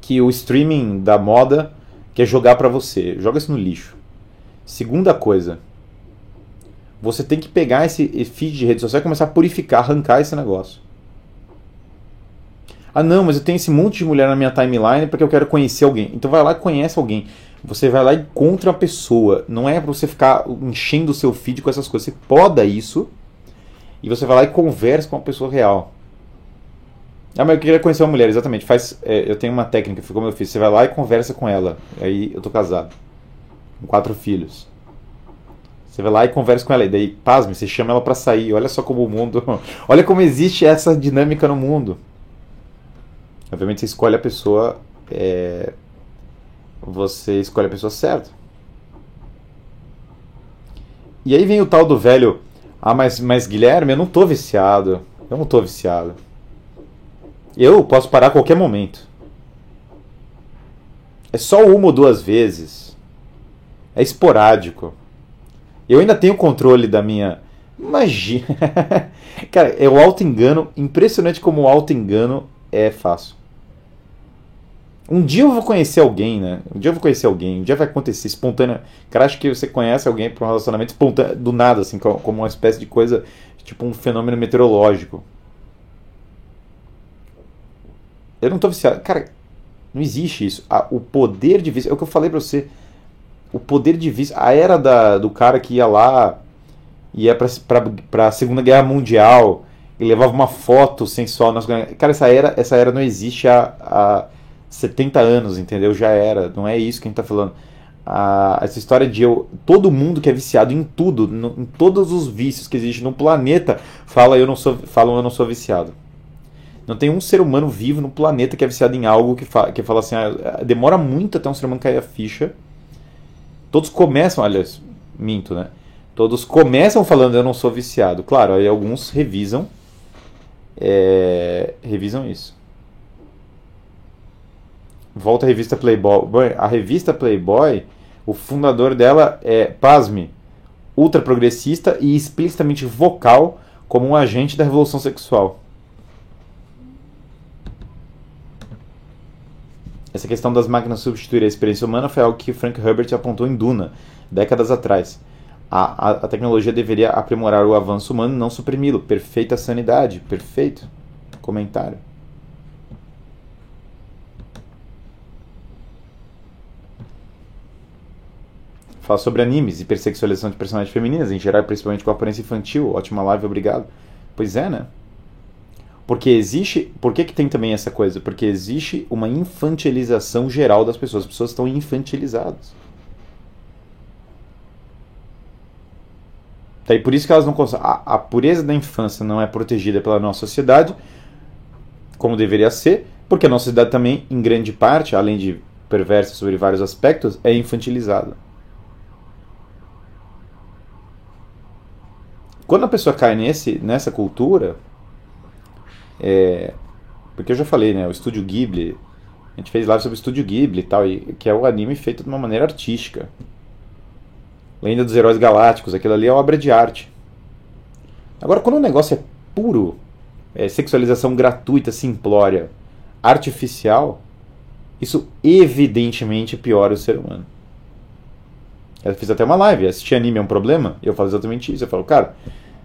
que o streaming da moda quer jogar para você. Joga isso no lixo. Segunda coisa. Você tem que pegar esse feed de rede social e começar a purificar, arrancar esse negócio. Ah, não, mas eu tenho esse monte de mulher na minha timeline porque eu quero conhecer alguém. Então vai lá e conhece alguém. Você vai lá e encontra a pessoa. Não é para você ficar enchendo o seu feed com essas coisas. Você poda isso e você vai lá e conversa com a pessoa real. Ah, mas eu queria conhecer uma mulher, exatamente. Faz, é, eu tenho uma técnica, como eu fiz. Você vai lá e conversa com ela. Aí eu tô casado. Com quatro filhos. Você vai lá e conversa com ela. E daí, pasme, você chama ela para sair. Olha só como o mundo. Olha como existe essa dinâmica no mundo. Obviamente você escolhe a pessoa. É, você escolhe a pessoa certa. E aí vem o tal do velho. Ah, mas, mas Guilherme, eu não tô viciado. Eu não tô viciado. Eu posso parar a qualquer momento. É só uma ou duas vezes. É esporádico. Eu ainda tenho controle da minha. Imagina. Cara, é o auto-engano. Impressionante como o auto-engano é fácil. Um dia eu vou conhecer alguém, né? Um dia eu vou conhecer alguém, um dia vai acontecer espontâneo. Cara, acho que você conhece alguém para um relacionamento espontâneo, do nada, assim, como uma espécie de coisa, tipo um fenômeno meteorológico. Eu não tô viciado. Cara, não existe isso. o poder de vício. É o que eu falei pra você. O poder de vício. A era da, do cara que ia lá. ia pra, pra, pra Segunda Guerra Mundial. E levava uma foto sensual. Nas... Cara, essa era, essa era não existe há, há 70 anos, entendeu? Já era. Não é isso que a gente tá falando. Ah, essa história de eu, todo mundo que é viciado em tudo, no, em todos os vícios que existem no planeta, fala eu não sou, falam eu não sou viciado. Não tem um ser humano vivo no planeta que é viciado em algo que, fa que fala assim, ah, demora muito até um ser humano cair a ficha. Todos começam, aliás, minto, né? Todos começam falando eu não sou viciado. Claro, aí alguns revisam, é, revisam isso. Volta a revista Playboy. A revista Playboy, o fundador dela é, pasme, ultra progressista e explicitamente vocal como um agente da revolução sexual. Essa questão das máquinas substituir a experiência humana foi algo que Frank Herbert apontou em Duna, décadas atrás. A, a, a tecnologia deveria aprimorar o avanço humano, não suprimi-lo. Perfeita sanidade. Perfeito. Comentário. Fala sobre animes, hipersexualização de personagens femininas, em geral, principalmente com aparência infantil. Ótima live, obrigado. Pois é, né? Porque existe. Por que, que tem também essa coisa? Porque existe uma infantilização geral das pessoas. As pessoas estão infantilizadas. Daí por isso que elas não conseguem. A, a pureza da infância não é protegida pela nossa sociedade, como deveria ser, porque a nossa sociedade também, em grande parte, além de perversa sobre vários aspectos, é infantilizada. Quando a pessoa cai nesse, nessa cultura, é, porque eu já falei, né? O Estúdio Ghibli. A gente fez live sobre o Estúdio Ghibli e tal, e, que é o anime feito de uma maneira artística. Lenda dos Heróis Galácticos, aquilo ali é obra de arte. Agora, quando o negócio é puro, é sexualização gratuita, simplória, artificial, isso evidentemente piora o ser humano. Eu fiz até uma live, assistir anime é um problema? Eu falo exatamente isso. Eu falo, cara,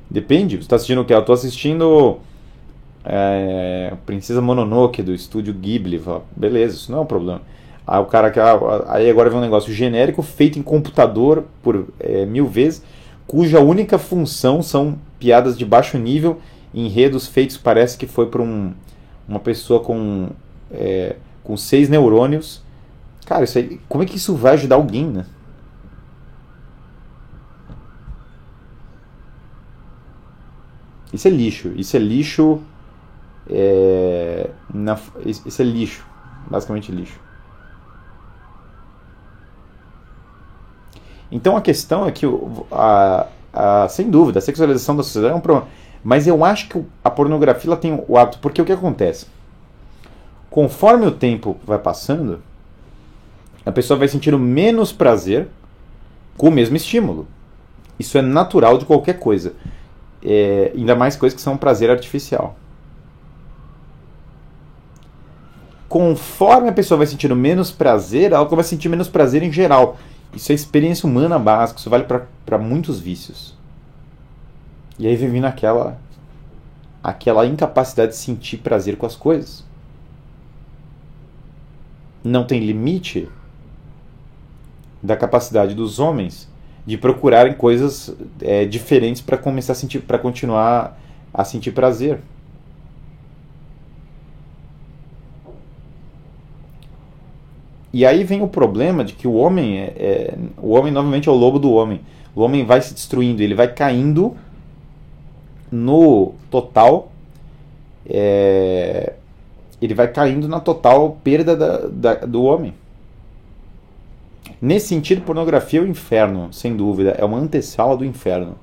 depende, você está assistindo o que? Eu estou assistindo é, Princesa Mononoke do estúdio Ghibli. Fala, beleza, isso não é um problema. Aí o cara que. Ah, aí agora vem um negócio genérico feito em computador por é, mil vezes, cuja única função são piadas de baixo nível, enredos feitos parece que foi por um, uma pessoa com, é, com seis neurônios. Cara, isso aí, como é que isso vai ajudar alguém, né? Isso é lixo. Isso é lixo é, na, isso é lixo, basicamente lixo. Então a questão é que, a, a, sem dúvida, a sexualização da sociedade é um problema. Mas eu acho que a pornografia tem o hábito. Porque o que acontece? Conforme o tempo vai passando, a pessoa vai sentindo menos prazer com o mesmo estímulo. Isso é natural de qualquer coisa. É, ainda mais coisas que são prazer artificial. Conforme a pessoa vai sentindo menos prazer, ela a sentir menos prazer em geral. Isso é experiência humana básica, isso vale para muitos vícios. E aí vem vindo aquela aquela incapacidade de sentir prazer com as coisas. Não tem limite da capacidade dos homens de procurarem coisas é, diferentes para começar a sentir, para continuar a sentir prazer. E aí vem o problema de que o homem é, é, o homem novamente é o lobo do homem. O homem vai se destruindo, ele vai caindo no total é, ele vai caindo na total perda da, da, do homem. Nesse sentido, pornografia é o inferno, sem dúvida, é uma antessala do inferno.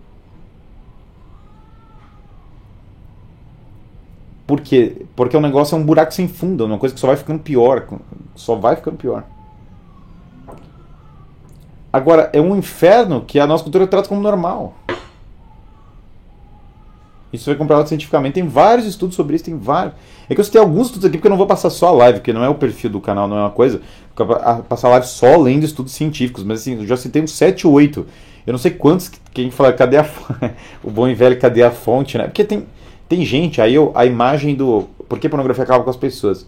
Por quê? Porque o negócio é um buraco sem fundo, é uma coisa que só vai ficando pior, só vai ficando pior. Agora, é um inferno que a nossa cultura trata como normal. Isso foi comprovado cientificamente. Tem vários estudos sobre isso, tem vários. É que eu citei alguns estudos aqui porque eu não vou passar só a live, porque não é o perfil do canal, não é uma coisa. Passar a live só lendo estudos científicos, mas assim, eu já citei uns 7 ou 8. Eu não sei quantos quem fala, cadê a o bom e velho, cadê a fonte, né? Porque tem, tem gente, aí eu, a imagem do. Por que pornografia acaba com as pessoas?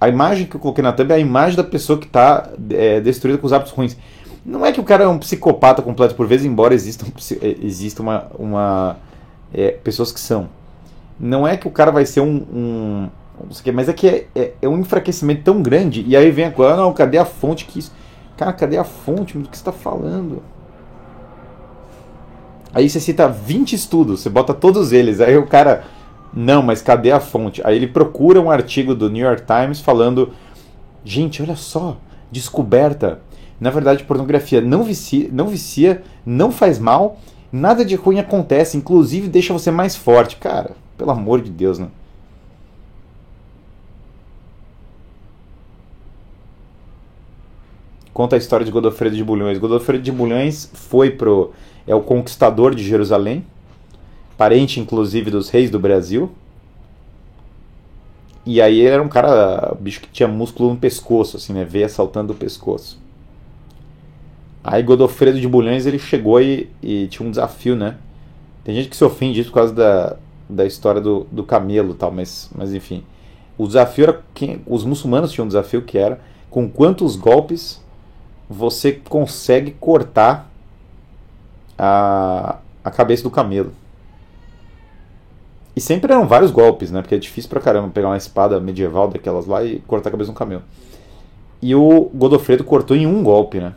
A imagem que eu coloquei na thumb é a imagem da pessoa que está é, destruída com os hábitos ruins. Não é que o cara é um psicopata completo por vezes, embora exista, um, exista uma, uma é, pessoas que são. Não é que o cara vai ser um. um mas é que é, é, é, um enfraquecimento tão grande. E aí vem a coisa, ah, não, cadê a fonte que isso. Cara, cadê a fonte do que você está falando? Aí você cita 20 estudos, você bota todos eles. Aí o cara, não, mas cadê a fonte? Aí ele procura um artigo do New York Times falando: gente, olha só, descoberta. Na verdade, pornografia não vicia, não, vicia, não faz mal Nada de ruim acontece, inclusive deixa você mais forte. Cara, pelo amor de Deus, né? Conta a história de Godofredo de Bulhões. Godofredo de Bulhões foi pro. É o conquistador de Jerusalém, parente inclusive dos reis do Brasil. E aí ele era um cara, bicho que tinha músculo no pescoço, assim, né? Veia saltando do pescoço. Aí Godofredo de Bulhões ele chegou e, e, tinha um desafio, né? Tem gente que se ofende disso por causa da, da história do, do camelo tal, mas, mas enfim. O desafio era. que os muçulmanos tinham um desafio que era com quantos golpes você consegue cortar a, a cabeça do camelo. E sempre eram vários golpes, né? Porque é difícil pra caramba pegar uma espada medieval daquelas lá e cortar a cabeça de um camelo. E o Godofredo cortou em um golpe, né?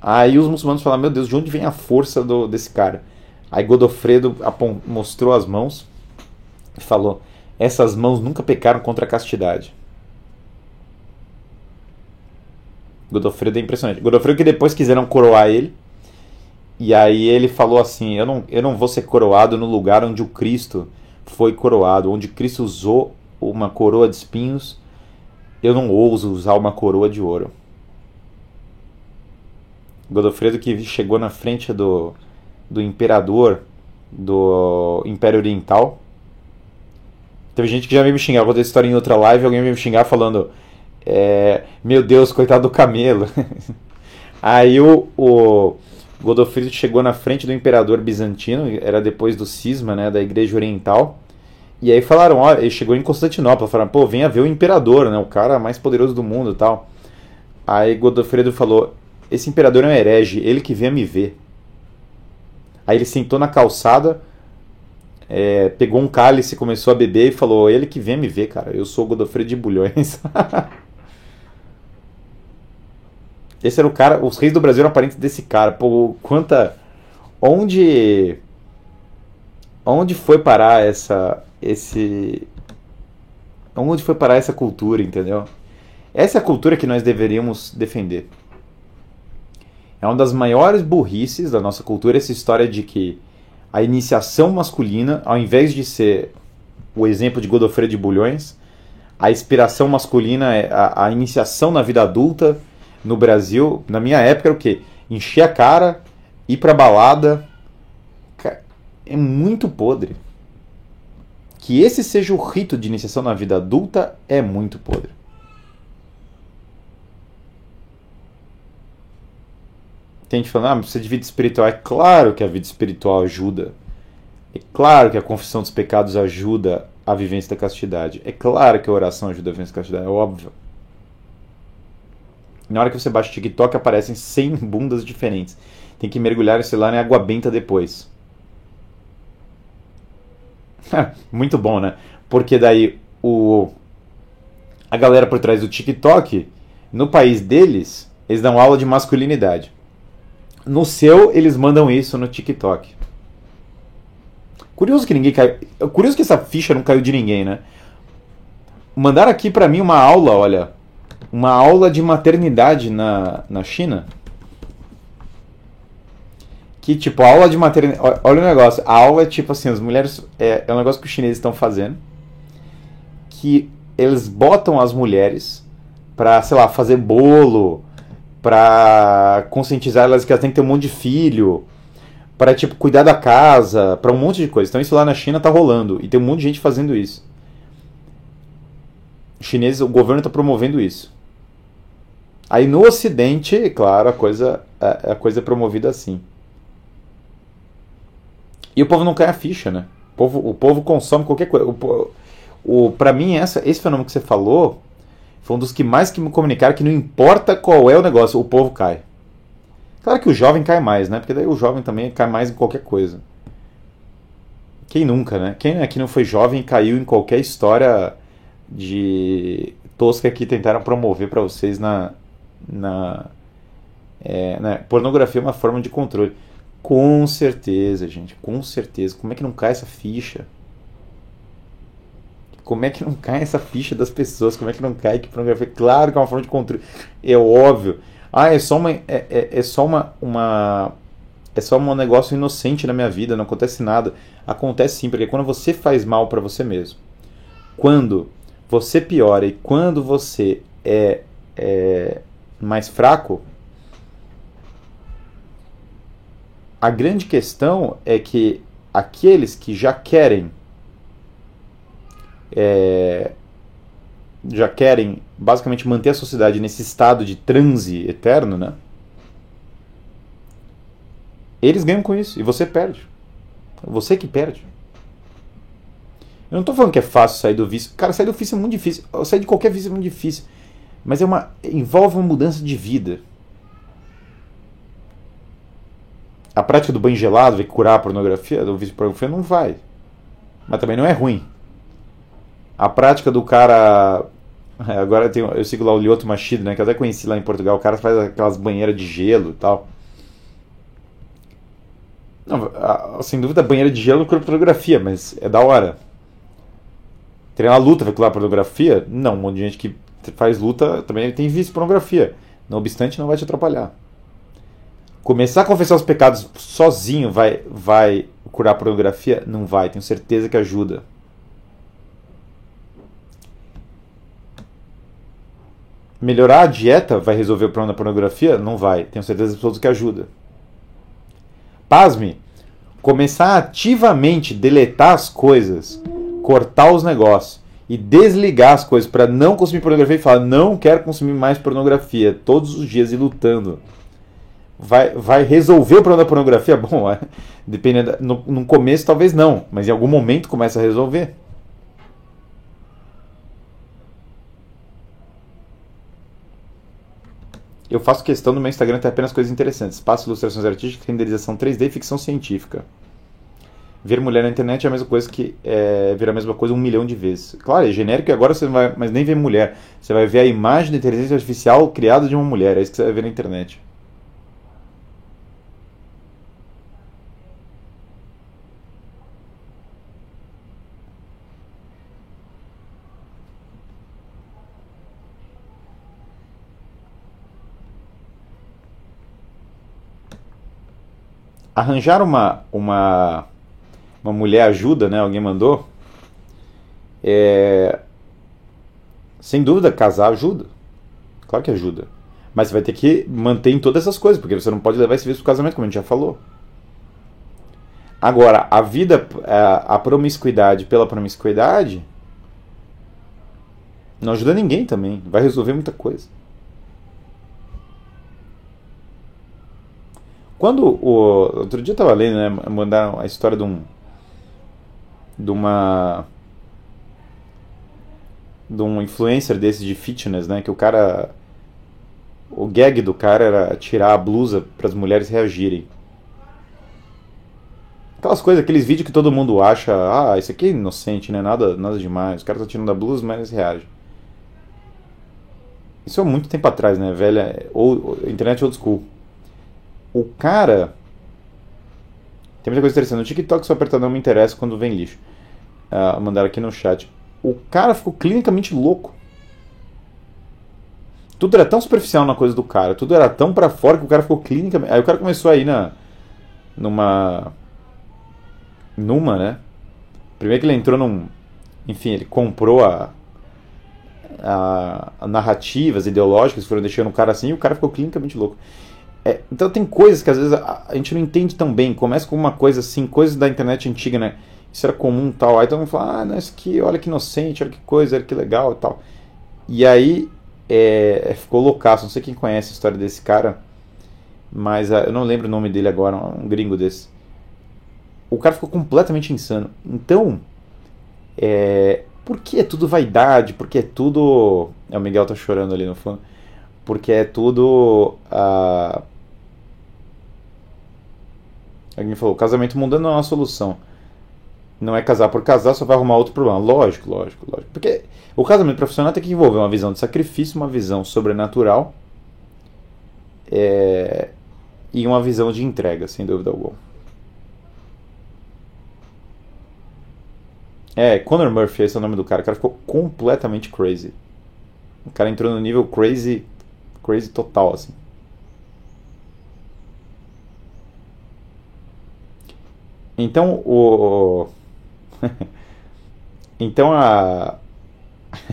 Aí os muçulmanos falaram: Meu Deus, de onde vem a força do, desse cara? Aí Godofredo mostrou as mãos e falou: Essas mãos nunca pecaram contra a castidade. Godofredo é impressionante. Godofredo que depois quiseram coroar ele. E aí ele falou assim: eu não, eu não vou ser coroado no lugar onde o Cristo foi coroado, onde Cristo usou uma coroa de espinhos. Eu não ouso usar uma coroa de ouro. Godofredo que chegou na frente do, do imperador do Império Oriental. Teve gente que já veio me xingar, vou ter história em outra live, alguém veio me xingar falando é, meu Deus, coitado do camelo. Aí o, o Godofredo chegou na frente do imperador bizantino, era depois do cisma né, da Igreja Oriental. E aí falaram, ó, ele chegou em Constantinopla, falaram, pô, venha ver o imperador, né, o cara mais poderoso do mundo tal. Aí Godofredo falou, esse imperador é um herege, ele que venha me ver. Aí ele sentou na calçada, é, pegou um cálice, começou a beber e falou: Ele que venha me ver, cara, eu sou Godofredo de Bulhões. Esse era o cara, os reis do Brasil eram parentes desse cara. Pô, quanta. Onde. Onde foi parar essa. Esse. Onde foi parar essa cultura, entendeu? Essa é a cultura que nós deveríamos defender. É uma das maiores burrices da nossa cultura essa história de que a iniciação masculina, ao invés de ser o exemplo de Godofredo de Bulhões, a inspiração masculina, é a, a iniciação na vida adulta no Brasil, na minha época, era o quê? Encher a cara, ir pra balada. É muito podre. Que esse seja o rito de iniciação na vida adulta é muito podre. tem gente falando, ah, precisa de vida espiritual. É claro que a vida espiritual ajuda. É claro que a confissão dos pecados ajuda a vivência da castidade. É claro que a oração ajuda a vivência da castidade, é óbvio. Na hora que você baixa o TikTok, aparecem 100 bundas diferentes. Tem que mergulhar esse lá em água benta depois. Muito bom, né? Porque daí o a galera por trás do TikTok, no país deles, eles dão aula de masculinidade. No seu, eles mandam isso no TikTok. Curioso que ninguém caiu. Curioso que essa ficha não caiu de ninguém, né? Mandaram aqui para mim uma aula, olha. Uma aula de maternidade na, na China. Que tipo, a aula de maternidade. Olha o negócio. A aula é tipo assim: as mulheres. É, é um negócio que os chineses estão fazendo. Que eles botam as mulheres pra, sei lá, fazer bolo. Pra conscientizar elas que elas têm que ter um monte de filho para tipo cuidar da casa, para um monte de coisa. Então isso lá na China tá rolando e tem um monte de gente fazendo isso. O chinês, o governo está promovendo isso. Aí no Ocidente, claro, a coisa a, a coisa é promovida assim. E o povo não cai a ficha, né? O povo, o povo consome qualquer coisa. O, o, para mim, essa, esse fenômeno que você falou foi um dos que mais que me comunicaram que não importa qual é o negócio, o povo cai. Claro que o jovem cai mais, né? Porque daí o jovem também cai mais em qualquer coisa. Quem nunca, né? Quem aqui não foi jovem e caiu em qualquer história de tosca que tentaram promover para vocês na. Na é, né? Pornografia é uma forma de controle. Com certeza, gente, com certeza. Como é que não cai essa ficha? Como é que não cai essa ficha das pessoas? Como é que não cai que pornografia? Claro que é uma forma de controle. É óbvio. Ah, é só uma. É, é, é só uma, uma. É só um negócio inocente na minha vida, não acontece nada. Acontece sim, porque quando você faz mal para você mesmo, quando você piora e quando você é, é mais fraco, a grande questão é que aqueles que já querem é, já querem basicamente manter a sociedade nesse estado de transe eterno, né? Eles ganham com isso e você perde. Você que perde. Eu não estou falando que é fácil sair do vício. Cara, sair do vício é muito difícil. Sair de qualquer vício é muito difícil. Mas é uma envolve uma mudança de vida. A prática do banho gelado vai curar a pornografia, do vício de pornografia não vai. Mas também não é ruim. A prática do cara agora eu, sigo lá o Lioto Machido, né? Que eu até conheci lá em Portugal. O cara faz aquelas banheiras de gelo e tal. Não, a, sem dúvida, banheira de gelo com fotografia, mas é da hora. Treinar luta vai com pornografia? Não, um monte de gente que faz luta também tem visto pornografia. Não obstante, não vai te atrapalhar. Começar a confessar os pecados sozinho vai, vai curar a pornografia? Não vai, tenho certeza que ajuda. Melhorar a dieta vai resolver o problema da pornografia? Não vai. Tenho certeza absoluta que ajuda. Pasme, começar a ativamente deletar as coisas, cortar os negócios e desligar as coisas para não consumir pornografia e falar não quero consumir mais pornografia todos os dias e lutando. Vai, vai resolver o problema da pornografia? Bom, é, dependendo. No, no começo talvez não, mas em algum momento começa a resolver. Eu faço questão no meu Instagram ter apenas coisas interessantes. Espaço, ilustrações artísticas, renderização 3D e ficção científica. Ver mulher na internet é a mesma coisa que é, ver a mesma coisa um milhão de vezes. Claro, é genérico e agora você não vai mais nem ver mulher. Você vai ver a imagem da inteligência artificial criada de uma mulher. É isso que você vai ver na internet. arranjar uma, uma, uma mulher ajuda, né? Alguém mandou. É, sem dúvida, casar ajuda. Claro que ajuda. Mas você vai ter que manter em todas essas coisas, porque você não pode levar esse vício o casamento, como a gente já falou. Agora, a vida, a, a promiscuidade pela promiscuidade, não ajuda ninguém também. Vai resolver muita coisa. Quando o. Outro dia eu tava lendo, né? Mandaram a história de um. De uma. De um influencer desse de fitness, né? Que o cara. O gag do cara era tirar a blusa para as mulheres reagirem. Aquelas coisas, aqueles vídeos que todo mundo acha, ah, isso aqui é inocente, né? Nada, nada demais. Os caras estão tirando a blusa, mas eles reagem. Isso é muito tempo atrás, né? Velha. Ou, internet old school. O cara. Tem muita coisa interessante. No TikTok, seu apertar não me interessa quando vem lixo. Uh, mandaram aqui no chat. O cara ficou clinicamente louco. Tudo era tão superficial na coisa do cara, tudo era tão para fora que o cara ficou clinicamente. Aí o cara começou a ir na. numa. numa, né? Primeiro que ele entrou num. Enfim, ele comprou a. a, a narrativas ideológicas que foram deixando o cara assim e o cara ficou clinicamente louco. É, então tem coisas que às vezes a, a, gente não entende tão bem. Começa com uma coisa assim, coisas da internet antiga, né? Isso era comum tal. Aí todo mundo fala, ah, não, isso aqui, olha que inocente, olha que coisa, olha que legal e tal. E aí é, ficou loucaço. Não sei quem conhece a história desse cara, mas uh, eu não lembro o nome dele agora, um gringo desse. O cara ficou completamente insano. Então, é, porque é tudo vaidade, porque é tudo. É, o Miguel tá chorando ali no fundo. Porque é tudo. Uh, Alguém falou, casamento mundano não é uma solução. Não é casar por casar, só vai arrumar outro problema. Lógico, lógico, lógico. Porque o casamento profissional tem que envolver uma visão de sacrifício, uma visão sobrenatural é, e uma visão de entrega, sem dúvida alguma. É, Conor Murphy, esse é o nome do cara. O cara ficou completamente crazy. O cara entrou no nível crazy, crazy total, assim. Então o. então a.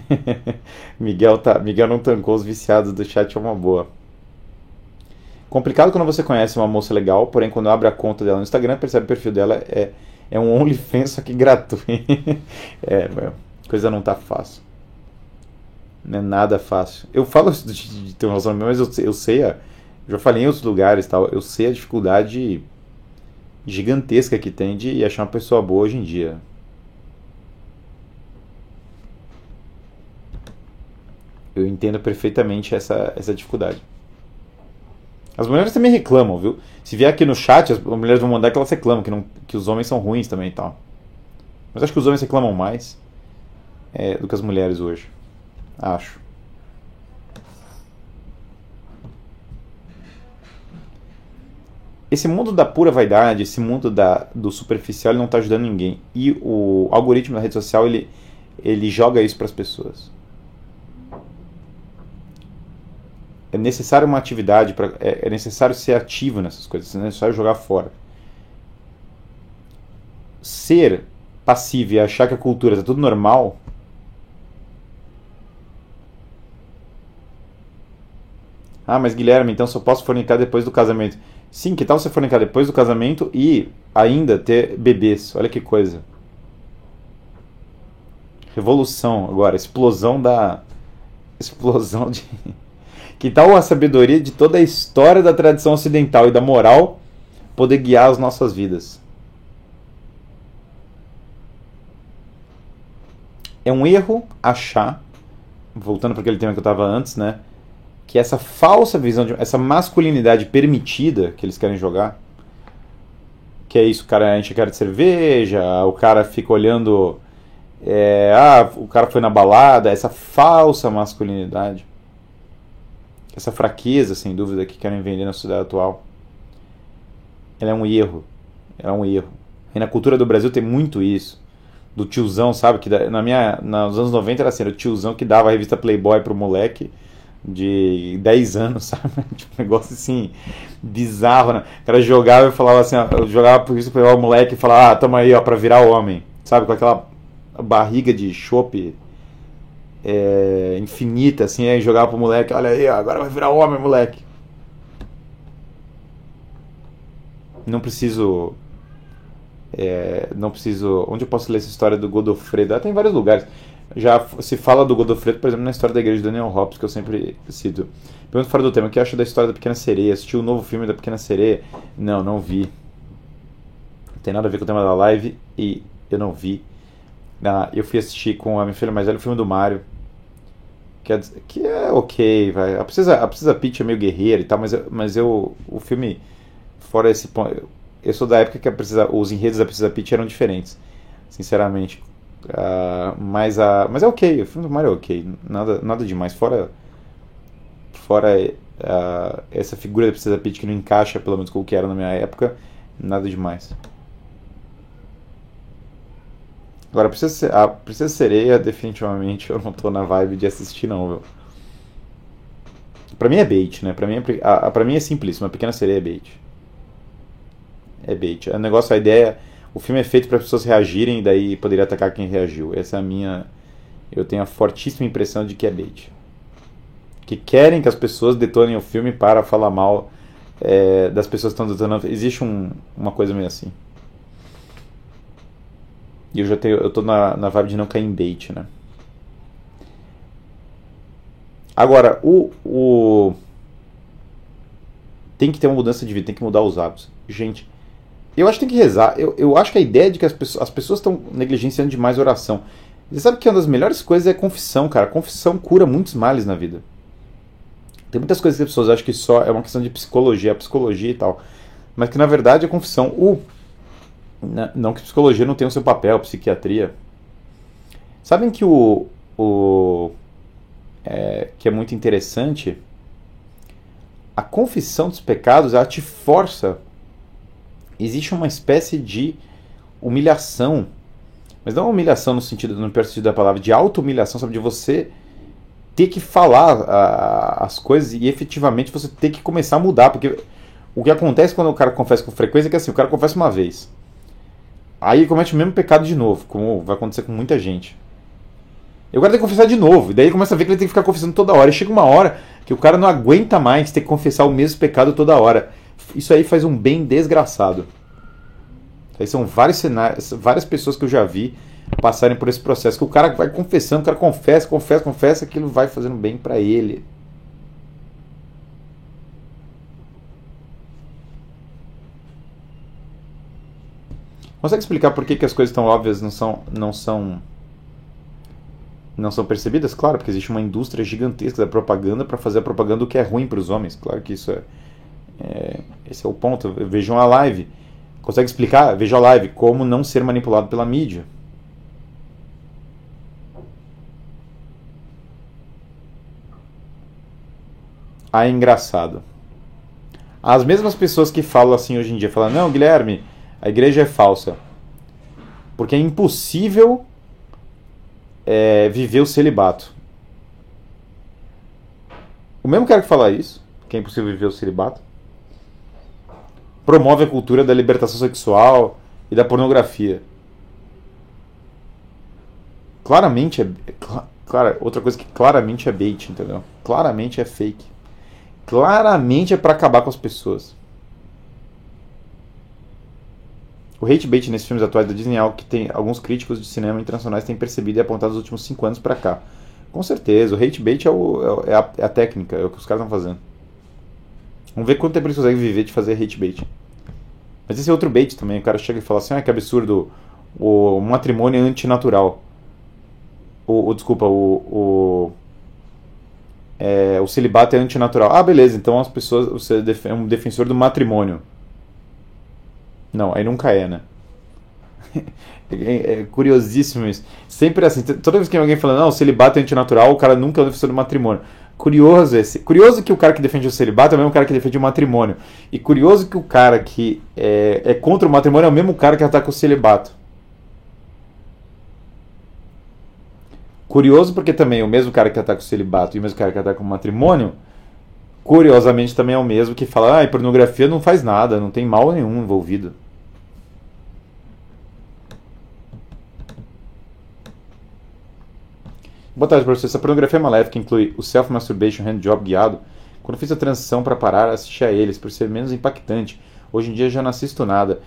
Miguel, tá, Miguel não tancou os viciados do chat, é uma boa. Complicado quando você conhece uma moça legal, porém quando abre a conta dela no Instagram, percebe o perfil dela é, é um OnlyFans, só que gratuito. é, coisa não tá fácil. Não é nada fácil. Eu falo de, de ter um relacionamento, mas eu, eu sei, a, já falei em outros lugares, tal, eu sei a dificuldade gigantesca que tem de achar uma pessoa boa hoje em dia. Eu entendo perfeitamente essa, essa dificuldade. As mulheres também reclamam, viu? Se vier aqui no chat, as mulheres vão mandar que elas reclamam, que, não, que os homens são ruins também e tal. Mas acho que os homens reclamam mais é, do que as mulheres hoje. Acho. Esse mundo da pura vaidade, esse mundo da, do superficial, ele não está ajudando ninguém. E o algoritmo da rede social, ele, ele joga isso para as pessoas. É necessário uma atividade, pra, é, é necessário ser ativo nessas coisas, é necessário jogar fora. Ser passivo e achar que a cultura está tudo normal Ah, mas Guilherme, então só posso fornicar depois do casamento. Sim, que tal você fornicar depois do casamento e ainda ter bebês? Olha que coisa. Revolução agora, explosão da. Explosão de. Que tal a sabedoria de toda a história da tradição ocidental e da moral poder guiar as nossas vidas? É um erro achar, voltando para aquele tema que eu estava antes, né? Que essa falsa visão, de, essa masculinidade permitida que eles querem jogar, que é isso, o cara enche a cara de cerveja, o cara fica olhando, é, ah, o cara foi na balada, essa falsa masculinidade, essa fraqueza, sem dúvida, que querem vender na sociedade atual, ela é um erro, ela é um erro. E na cultura do Brasil tem muito isso do tiozão, sabe? Que na minha, nos anos 90 era assim, o tiozão que dava a revista Playboy pro moleque de 10 anos, sabe? Tipo, um negócio assim, bizarro, né? O cara jogava e falava assim, ó, jogava por isso para o moleque e falava, ah, tamo aí, ó, pra virar homem, sabe? Com aquela barriga de chope é, infinita, assim, aí jogava pro moleque, olha aí, ó, agora vai virar homem, moleque. Não preciso. É, não preciso. Onde eu posso ler essa história do Godofredo? Ah, tem vários lugares. Já se fala do Godofredo, por exemplo, na história da igreja de Daniel Hobbes, que eu sempre cito. Pergunta fora do tema, o que acha da história da Pequena Sereia? Assistiu o novo filme da Pequena Sereia? Não, não vi. Não tem nada a ver com o tema da live e eu não vi. Ah, eu fui assistir com a minha filha mais velha o filme do Mario. Que é, que é ok, vai. A Princesa, a Princesa Peach é meio guerreira e tal, mas, mas eu, o filme, fora esse ponto. Eu sou da época que a Princesa, os enredos da Princesa Peach eram diferentes, sinceramente. Uh, mas, a, mas é ok, o filme do Mario é ok, nada, nada demais. Fora, fora uh, essa figura da Princesa Peach que não encaixa, pelo menos com o que era na minha época, nada demais. Agora, a Princesa Sereia, definitivamente, eu não tô na vibe de assistir, não, viu? Pra mim é bait, né? Pra mim é, a, a, pra mim é simplíssimo, a Pequena Sereia é bait. É bait. O negócio, a ideia... O filme é feito para as pessoas reagirem e daí poderia atacar quem reagiu. Essa é a minha... Eu tenho a fortíssima impressão de que é bait. Que querem que as pessoas detonem o filme para falar mal é, das pessoas que estão detonando. Existe um, uma coisa meio assim. E eu já tenho, eu tô na, na vibe de não cair em bait, né? Agora, o, o. Tem que ter uma mudança de vida, tem que mudar os hábitos. Gente, eu acho que tem que rezar. Eu, eu acho que a ideia de que as pessoas, as pessoas estão negligenciando demais a oração. Você sabe que uma das melhores coisas é confissão, cara. Confissão cura muitos males na vida. Tem muitas coisas que as pessoas acham que só é uma questão de psicologia, psicologia e tal. Mas que na verdade a confissão. O não que psicologia não tenha o seu papel, psiquiatria. Sabem que o. o é, que é muito interessante. A confissão dos pecados, ela te força. Existe uma espécie de humilhação. Mas não humilhação no sentido, no sentido da palavra, de auto-humilhação, sabe? De você ter que falar a, as coisas e efetivamente você ter que começar a mudar. Porque o que acontece quando o cara confessa com frequência é que assim, o cara confessa uma vez. Aí comete o mesmo pecado de novo, como vai acontecer com muita gente. E o cara tem que confessar de novo. E daí começa a ver que ele tem que ficar confessando toda hora. E chega uma hora que o cara não aguenta mais ter que confessar o mesmo pecado toda hora. Isso aí faz um bem desgraçado. Aí são vários cenários, várias pessoas que eu já vi passarem por esse processo. Que o cara vai confessando, o cara confessa, confessa, confessa, aquilo vai fazendo bem para ele. Consegue explicar por que, que as coisas tão óbvias não são, não são não são percebidas? Claro, porque existe uma indústria gigantesca da propaganda para fazer a propaganda do que é ruim para os homens. Claro que isso é, é, esse é o ponto. Vejam a live. Consegue explicar? Veja a live como não ser manipulado pela mídia. Ah, é engraçado. As mesmas pessoas que falam assim hoje em dia, falam, não, Guilherme, a igreja é falsa. Porque é impossível é, viver o celibato. O mesmo cara que fala isso, que é impossível viver o celibato, promove a cultura da libertação sexual e da pornografia. Claramente é. Clara, outra coisa que claramente é bait, entendeu? Claramente é fake. Claramente é para acabar com as pessoas. O hate bait nesses filmes atuais da Disney é algo que tem alguns críticos de cinema internacionais têm percebido e apontado nos últimos 5 anos para cá. Com certeza, o hate bait é, o, é, a, é, a, técnica, é o que os caras estão fazendo. Vamos ver quanto tempo eles conseguem viver de fazer hate bait. Mas esse é outro bait também. O cara chega e fala assim: ah, que absurdo, o matrimônio é antinatural. O, o desculpa, o, o, é, o celibato é antinatural. Ah, beleza, então as pessoas. Você é um defensor do matrimônio. Não, aí nunca é, né? É, é, curiosíssimo isso. Sempre assim, toda vez que alguém fala, não, o celibato é antinatural, o cara nunca é o defensor do matrimônio. Curioso esse. Curioso que o cara que defende o celibato é o mesmo cara que defende o matrimônio. E curioso que o cara que é, é contra o matrimônio é o mesmo cara que ataca o celibato. Curioso porque também o mesmo cara que ataca o celibato e o mesmo cara que ataca o matrimônio, curiosamente também é o mesmo que fala, ah, pornografia não faz nada, não tem mal nenhum envolvido. Boa tarde, professor. Essa pornografia maléfica inclui o self-masturbation handjob guiado. Quando fiz a transição para parar, assisti a eles por ser menos impactante. Hoje em dia já não assisto nada.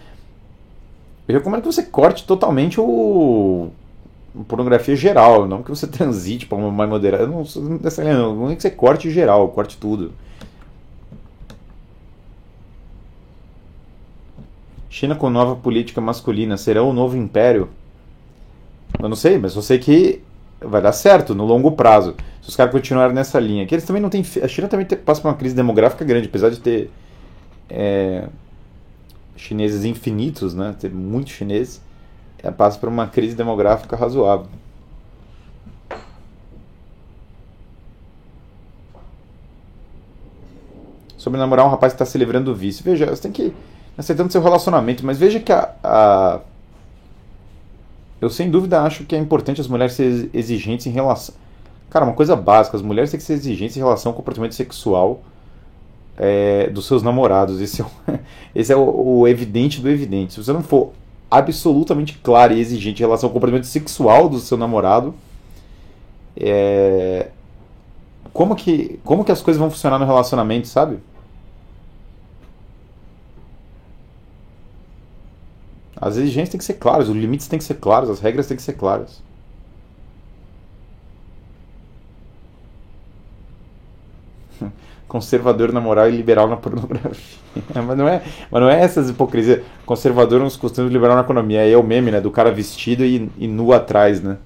Eu recomendo que você corte totalmente o, pornografia geral, não que você transite para uma mais moderada. Não, não, não é que você corte geral, corte tudo. China com nova política masculina será o novo império? Eu não sei, mas eu sei que vai dar certo no longo prazo. Se os caras continuarem nessa linha. Que eles também não têm. A China também passa por uma crise demográfica grande, apesar de ter é, chineses infinitos, né? Ter muitos chineses. Ela passa por uma crise demográfica razoável. Sobre namorar um rapaz que está se livrando do vício. Veja, você tem que aceitando seu relacionamento, mas veja que a, a, eu sem dúvida acho que é importante as mulheres serem exigentes em relação. Cara, uma coisa básica, as mulheres têm que ser exigentes em relação ao comportamento sexual é, dos seus namorados. Esse é, o, esse é o, o, evidente do evidente. Se você não for absolutamente claro e exigente em relação ao comportamento sexual do seu namorado, é, como, que, como que as coisas vão funcionar no relacionamento, sabe? As exigências têm que ser claras, os limites têm que ser claros, as regras têm que ser claras. Conservador na moral e liberal na pornografia. mas, não é, mas não é essas hipocrisias. Conservador nos costumes liberal na economia. Aí é o meme, né? Do cara vestido e, e nu atrás, né?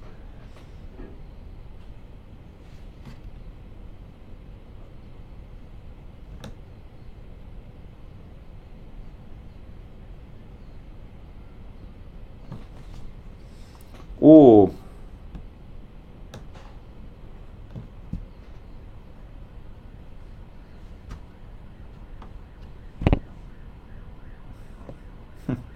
O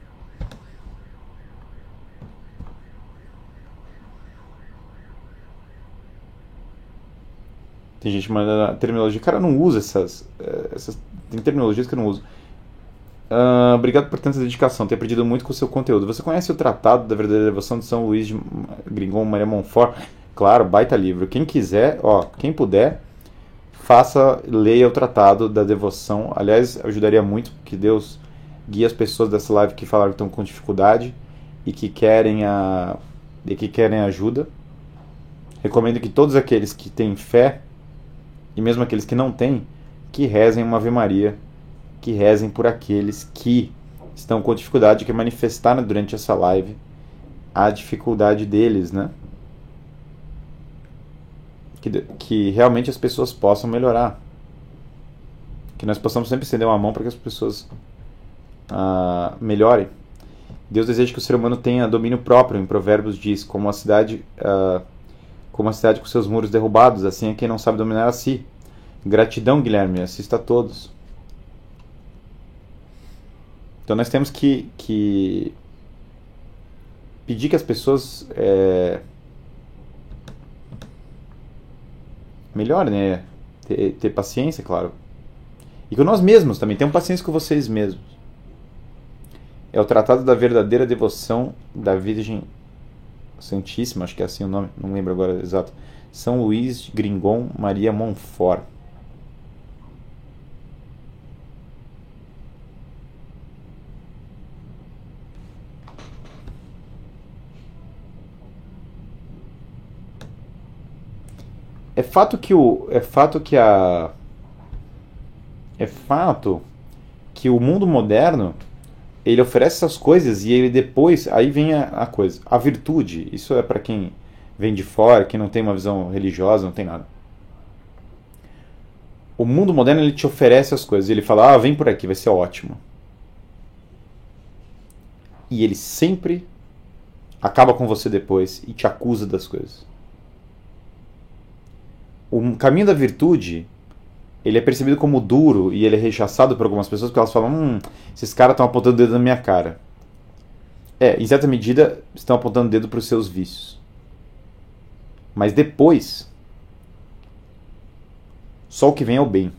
Tem gente mandando terminologia. Cara, não uso essas, eh, essas. Tem terminologias que eu não uso. Uh, obrigado por tanta dedicação, tenho aprendido muito com o seu conteúdo. Você conhece o Tratado da Verdadeira Devoção de São Luís de Gringon Maria Montfort? Claro, baita livro. Quem quiser, ó, quem puder, faça, leia o Tratado da Devoção. Aliás, ajudaria muito, que Deus guie as pessoas dessa live que falaram que estão com dificuldade e que querem a e que querem ajuda. Recomendo que todos aqueles que têm fé e mesmo aqueles que não têm, que rezem uma Ave Maria que rezem por aqueles que estão com dificuldade, que manifestaram durante essa live a dificuldade deles, né? Que, que realmente as pessoas possam melhorar. Que nós possamos sempre estender uma mão para que as pessoas uh, melhorem. Deus deseja que o ser humano tenha domínio próprio. Em Provérbios diz: como a cidade, uh, como a cidade com seus muros derrubados, assim é quem não sabe dominar a si. Gratidão, Guilherme. Assista a todos. Então nós temos que, que pedir que as pessoas é, melhorem, né? Ter, ter, paciência, claro. E com nós mesmos também, tenham paciência com vocês mesmos. É o Tratado da Verdadeira Devoção da Virgem Santíssima, acho que é assim o nome, não lembro agora exato. São Luís Gringon Maria Montfort. É fato que o é fato que a é fato que o mundo moderno ele oferece essas coisas e ele depois aí vem a, a coisa, a virtude. Isso é para quem vem de fora, que não tem uma visão religiosa, não tem nada. O mundo moderno ele te oferece as coisas, ele fala: "Ah, vem por aqui, vai ser ótimo". E ele sempre acaba com você depois e te acusa das coisas o caminho da virtude ele é percebido como duro e ele é rechaçado por algumas pessoas porque elas falam: hum, esses caras estão apontando o dedo na minha cara. É, em certa medida, estão apontando o dedo para os seus vícios. Mas depois, só o que vem é o bem.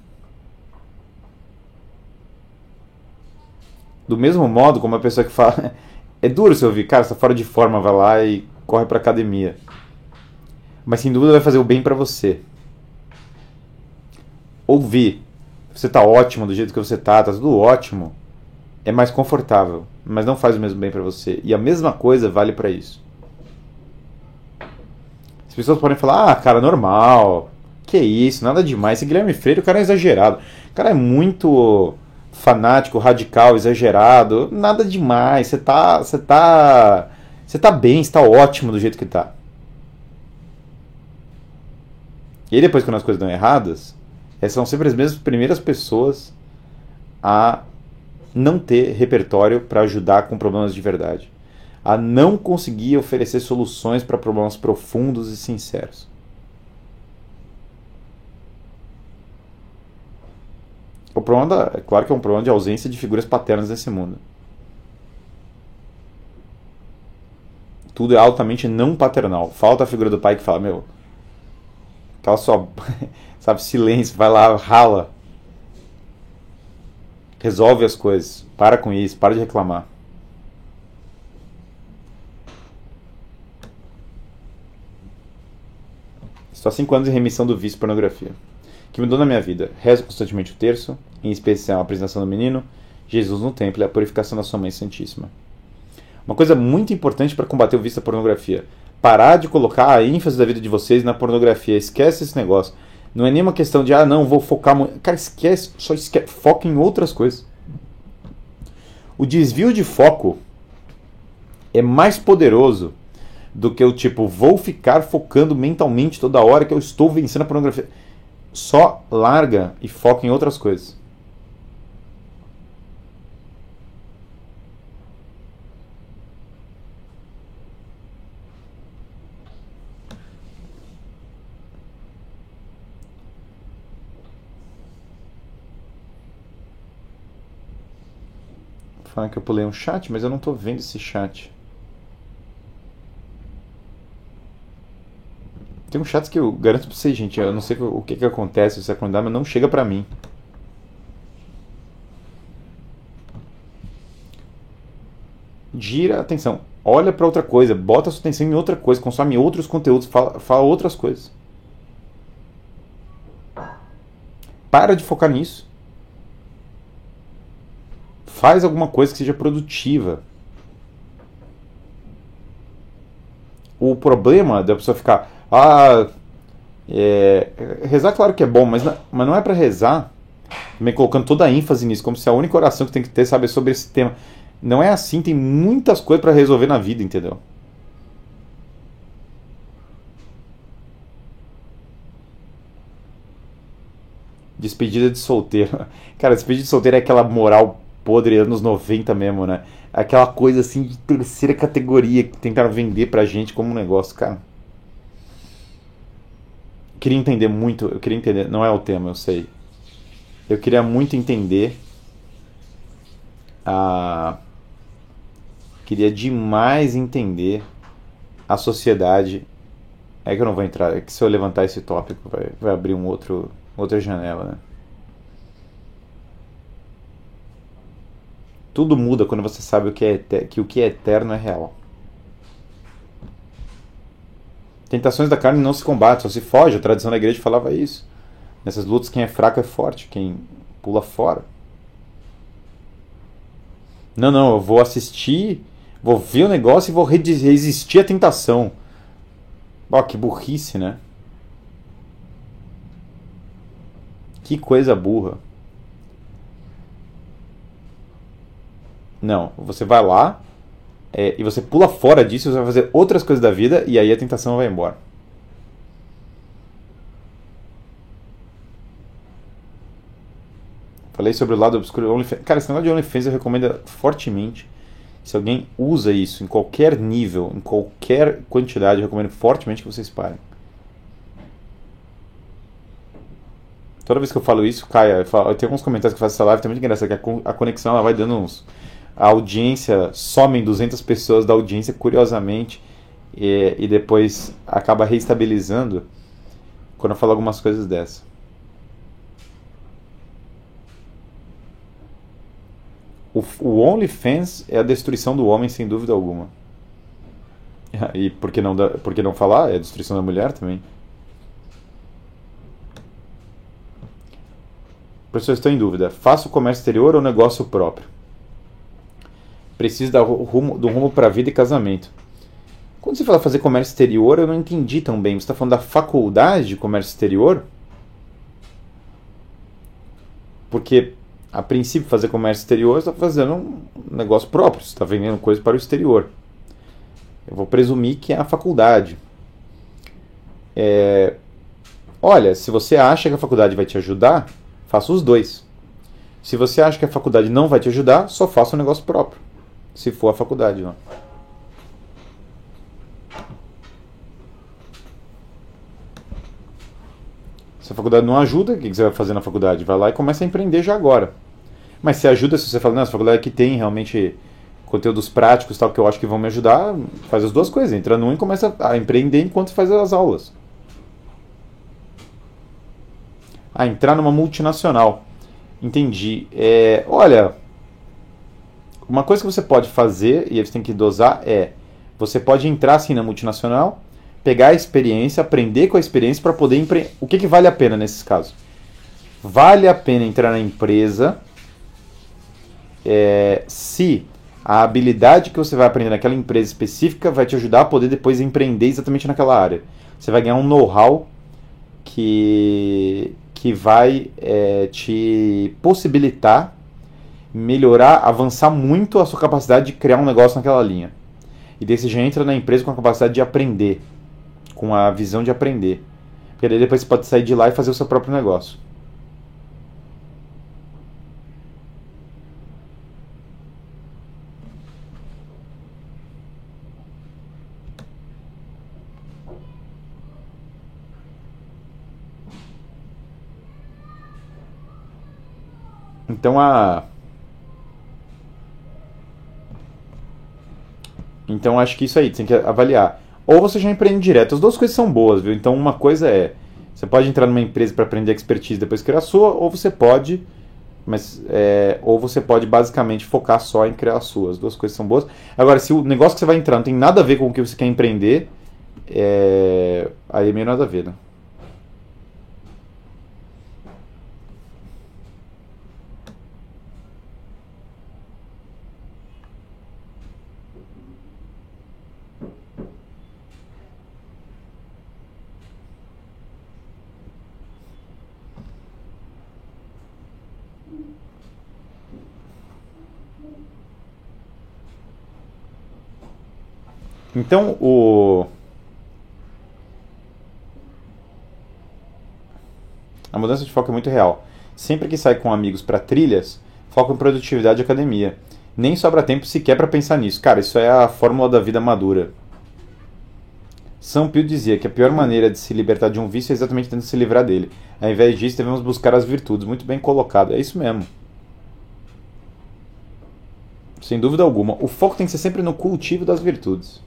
Do mesmo modo como a pessoa que fala: é duro você ouvir, cara, você está fora de forma, vai lá e corre para academia. Mas sem dúvida vai fazer o bem para você ouvir você tá ótimo do jeito que você tá, tá tudo ótimo, é mais confortável, mas não faz o mesmo bem para você. E a mesma coisa vale para isso. pessoas podem falar, ah, cara, normal. Que isso, nada demais. Esse Guilherme Freire, o cara é exagerado. O cara é muito fanático, radical, exagerado. Nada demais. Você tá. Você tá. Você tá bem, você tá ótimo do jeito que tá. E aí depois quando as coisas dão erradas, essas são sempre as mesmas primeiras pessoas a não ter repertório para ajudar com problemas de verdade, a não conseguir oferecer soluções para problemas profundos e sinceros. O problema da, é claro que é um problema de ausência de figuras paternas nesse mundo. Tudo é altamente não paternal. Falta a figura do pai que fala, meu, cala só, sabe, silêncio, vai lá, rala, Resolve as coisas. Para com isso, para de reclamar. Estou há 5 anos em remissão do vício pornografia. Que mudou na minha vida. Rezo constantemente o terço, em especial a apresentação do menino, Jesus no templo e a purificação da sua mãe santíssima. Uma coisa muito importante para combater o vício da pornografia. Parar de colocar a ênfase da vida de vocês na pornografia. Esquece esse negócio. Não é nenhuma questão de, ah, não, vou focar. Cara, esquece, só esquece, foca em outras coisas. O desvio de foco é mais poderoso do que o tipo, vou ficar focando mentalmente toda hora que eu estou vencendo a pornografia. Só larga e foca em outras coisas. Falando que eu pulei um chat, mas eu não estou vendo esse chat. Tem um chat que eu garanto pra vocês, gente. Eu não sei o que, que acontece se acordar, mas não chega pra mim. Gira atenção. Olha para outra coisa. Bota sua atenção em outra coisa. Consome outros conteúdos. Fala, fala outras coisas. Para de focar nisso. Faz alguma coisa que seja produtiva. O problema da pessoa ficar. Ah, é, rezar, claro que é bom, mas não, mas não é para rezar também colocando toda a ênfase nisso, como se a única oração que tem que ter, sabe, é sobre esse tema. Não é assim, tem muitas coisas para resolver na vida, entendeu? Despedida de solteiro. Cara, despedida de solteiro é aquela moral podre anos 90 mesmo, né? Aquela coisa assim de terceira categoria que tentaram vender pra gente como um negócio, cara. Queria entender muito, eu queria entender, não é o tema, eu sei. Eu queria muito entender a queria demais entender a sociedade. É que eu não vou entrar, é que se eu levantar esse tópico vai, vai abrir um outro outra janela, né? Tudo muda quando você sabe o que, é, que o que é eterno é real. Tentações da carne não se combatem, só se foge. A tradição da igreja falava isso. Nessas lutas, quem é fraco é forte, quem pula fora. Não, não, eu vou assistir, vou ver o negócio e vou resistir à tentação. Ó, que burrice, né? Que coisa burra. Não, você vai lá é, e você pula fora disso, você vai fazer outras coisas da vida e aí a tentação vai embora. Falei sobre o lado obscuro OnlyFans. Cara, esse negócio de OnlyFans eu recomendo fortemente. Se alguém usa isso em qualquer nível, em qualquer quantidade, eu recomendo fortemente que vocês parem. Toda vez que eu falo isso, Caia, eu, eu tenho alguns comentários que eu faço essa live, também engraçado, que a, a conexão ela vai dando uns a audiência, somem 200 pessoas da audiência, curiosamente, e, e depois acaba reestabilizando quando eu falo algumas coisas dessa. O, o OnlyFans é a destruição do homem, sem dúvida alguma. E por que não, por que não falar? É a destruição da mulher também. Professor, estou em dúvida. Faço comércio exterior ou negócio próprio? Preciso dar rumo, do rumo para vida e casamento. Quando você fala fazer comércio exterior, eu não entendi tão bem. Você está falando da faculdade de comércio exterior? Porque, a princípio, fazer comércio exterior, você está fazendo um negócio próprio, você está vendendo coisa para o exterior. Eu vou presumir que é a faculdade. É... Olha, se você acha que a faculdade vai te ajudar, faça os dois. Se você acha que a faculdade não vai te ajudar, só faça um negócio próprio. Se for a faculdade, não. Se a faculdade não ajuda, o que você vai fazer na faculdade? Vai lá e começa a empreender já agora. Mas se ajuda, se você fala, não, essa faculdade aqui tem realmente conteúdos práticos tal que eu acho que vão me ajudar, faz as duas coisas. Entra num e começa a empreender enquanto faz as aulas. Ah, entrar numa multinacional. Entendi. É, olha, uma coisa que você pode fazer, e você tem que dosar, é você pode entrar assim na multinacional pegar a experiência, aprender com a experiência para poder empreender. O que, que vale a pena nesses casos? Vale a pena entrar na empresa é, se a habilidade que você vai aprender naquela empresa específica vai te ajudar a poder depois empreender exatamente naquela área. Você vai ganhar um know-how que, que vai é, te possibilitar melhorar, avançar muito a sua capacidade de criar um negócio naquela linha. E daí você já entra na empresa com a capacidade de aprender com a visão de aprender. Porque daí depois você pode sair de lá e fazer o seu próprio negócio. Então a Então acho que isso aí, tem que avaliar ou você já empreende direto. As duas coisas são boas, viu? Então uma coisa é, você pode entrar numa empresa para aprender expertise depois criar a sua, ou você pode, mas é, ou você pode basicamente focar só em criar a sua. As duas coisas são boas. Agora, se o negócio que você vai entrar não tem nada a ver com o que você quer empreender, é, aí é meio nada a ver, né? Então, o a mudança de foco é muito real. Sempre que sai com amigos para trilhas, foco em produtividade e academia. Nem sobra tempo sequer para pensar nisso. Cara, isso é a fórmula da vida madura. São Pio dizia que a pior maneira de se libertar de um vício é exatamente tentando se livrar dele. Ao invés disso, devemos buscar as virtudes. Muito bem colocado. É isso mesmo. Sem dúvida alguma. O foco tem que ser sempre no cultivo das virtudes.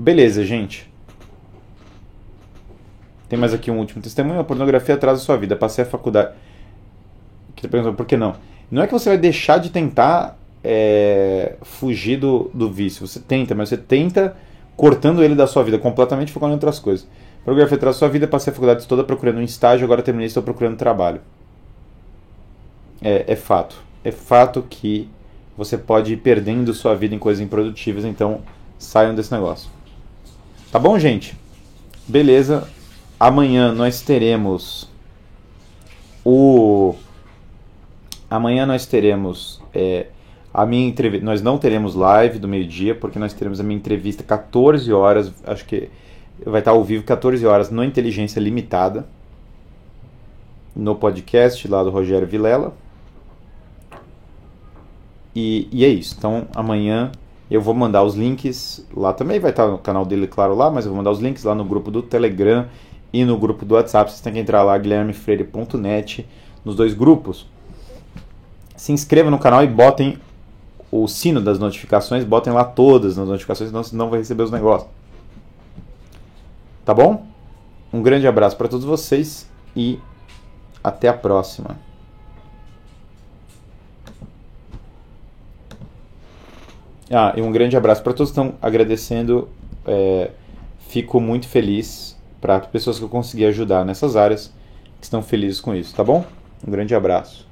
Beleza, gente. Tem mais aqui um último testemunho. A pornografia atrasa a sua vida. Passei a faculdade. Que perguntou por que não? Não é que você vai deixar de tentar é, fugir do, do vício. Você tenta, mas você tenta cortando ele da sua vida, completamente focando em outras coisas. Pornografia atrasa a sua vida. Passei a faculdade toda procurando um estágio. Agora terminei estou procurando trabalho. É, é fato. É fato que você pode ir perdendo sua vida em coisas improdutivas. Então saiam desse negócio. Tá bom, gente? Beleza. Amanhã nós teremos o. Amanhã nós teremos é, a minha entrevista. Nós não teremos live do meio-dia, porque nós teremos a minha entrevista 14 horas. Acho que vai estar ao vivo 14 horas no Inteligência Limitada. No podcast lá do Rogério Vilela. E, e é isso. Então amanhã eu vou mandar os links lá também, vai estar no canal dele, claro, lá, mas eu vou mandar os links lá no grupo do Telegram e no grupo do WhatsApp. Vocês têm que entrar lá, guilhermefreire.net, nos dois grupos. Se inscrevam no canal e botem o sino das notificações, botem lá todas as notificações, senão você não vai receber os negócios. Tá bom? Um grande abraço para todos vocês e até a próxima. Ah, e um grande abraço para todos que estão agradecendo. É, fico muito feliz para as pessoas que eu consegui ajudar nessas áreas que estão felizes com isso, tá bom? Um grande abraço.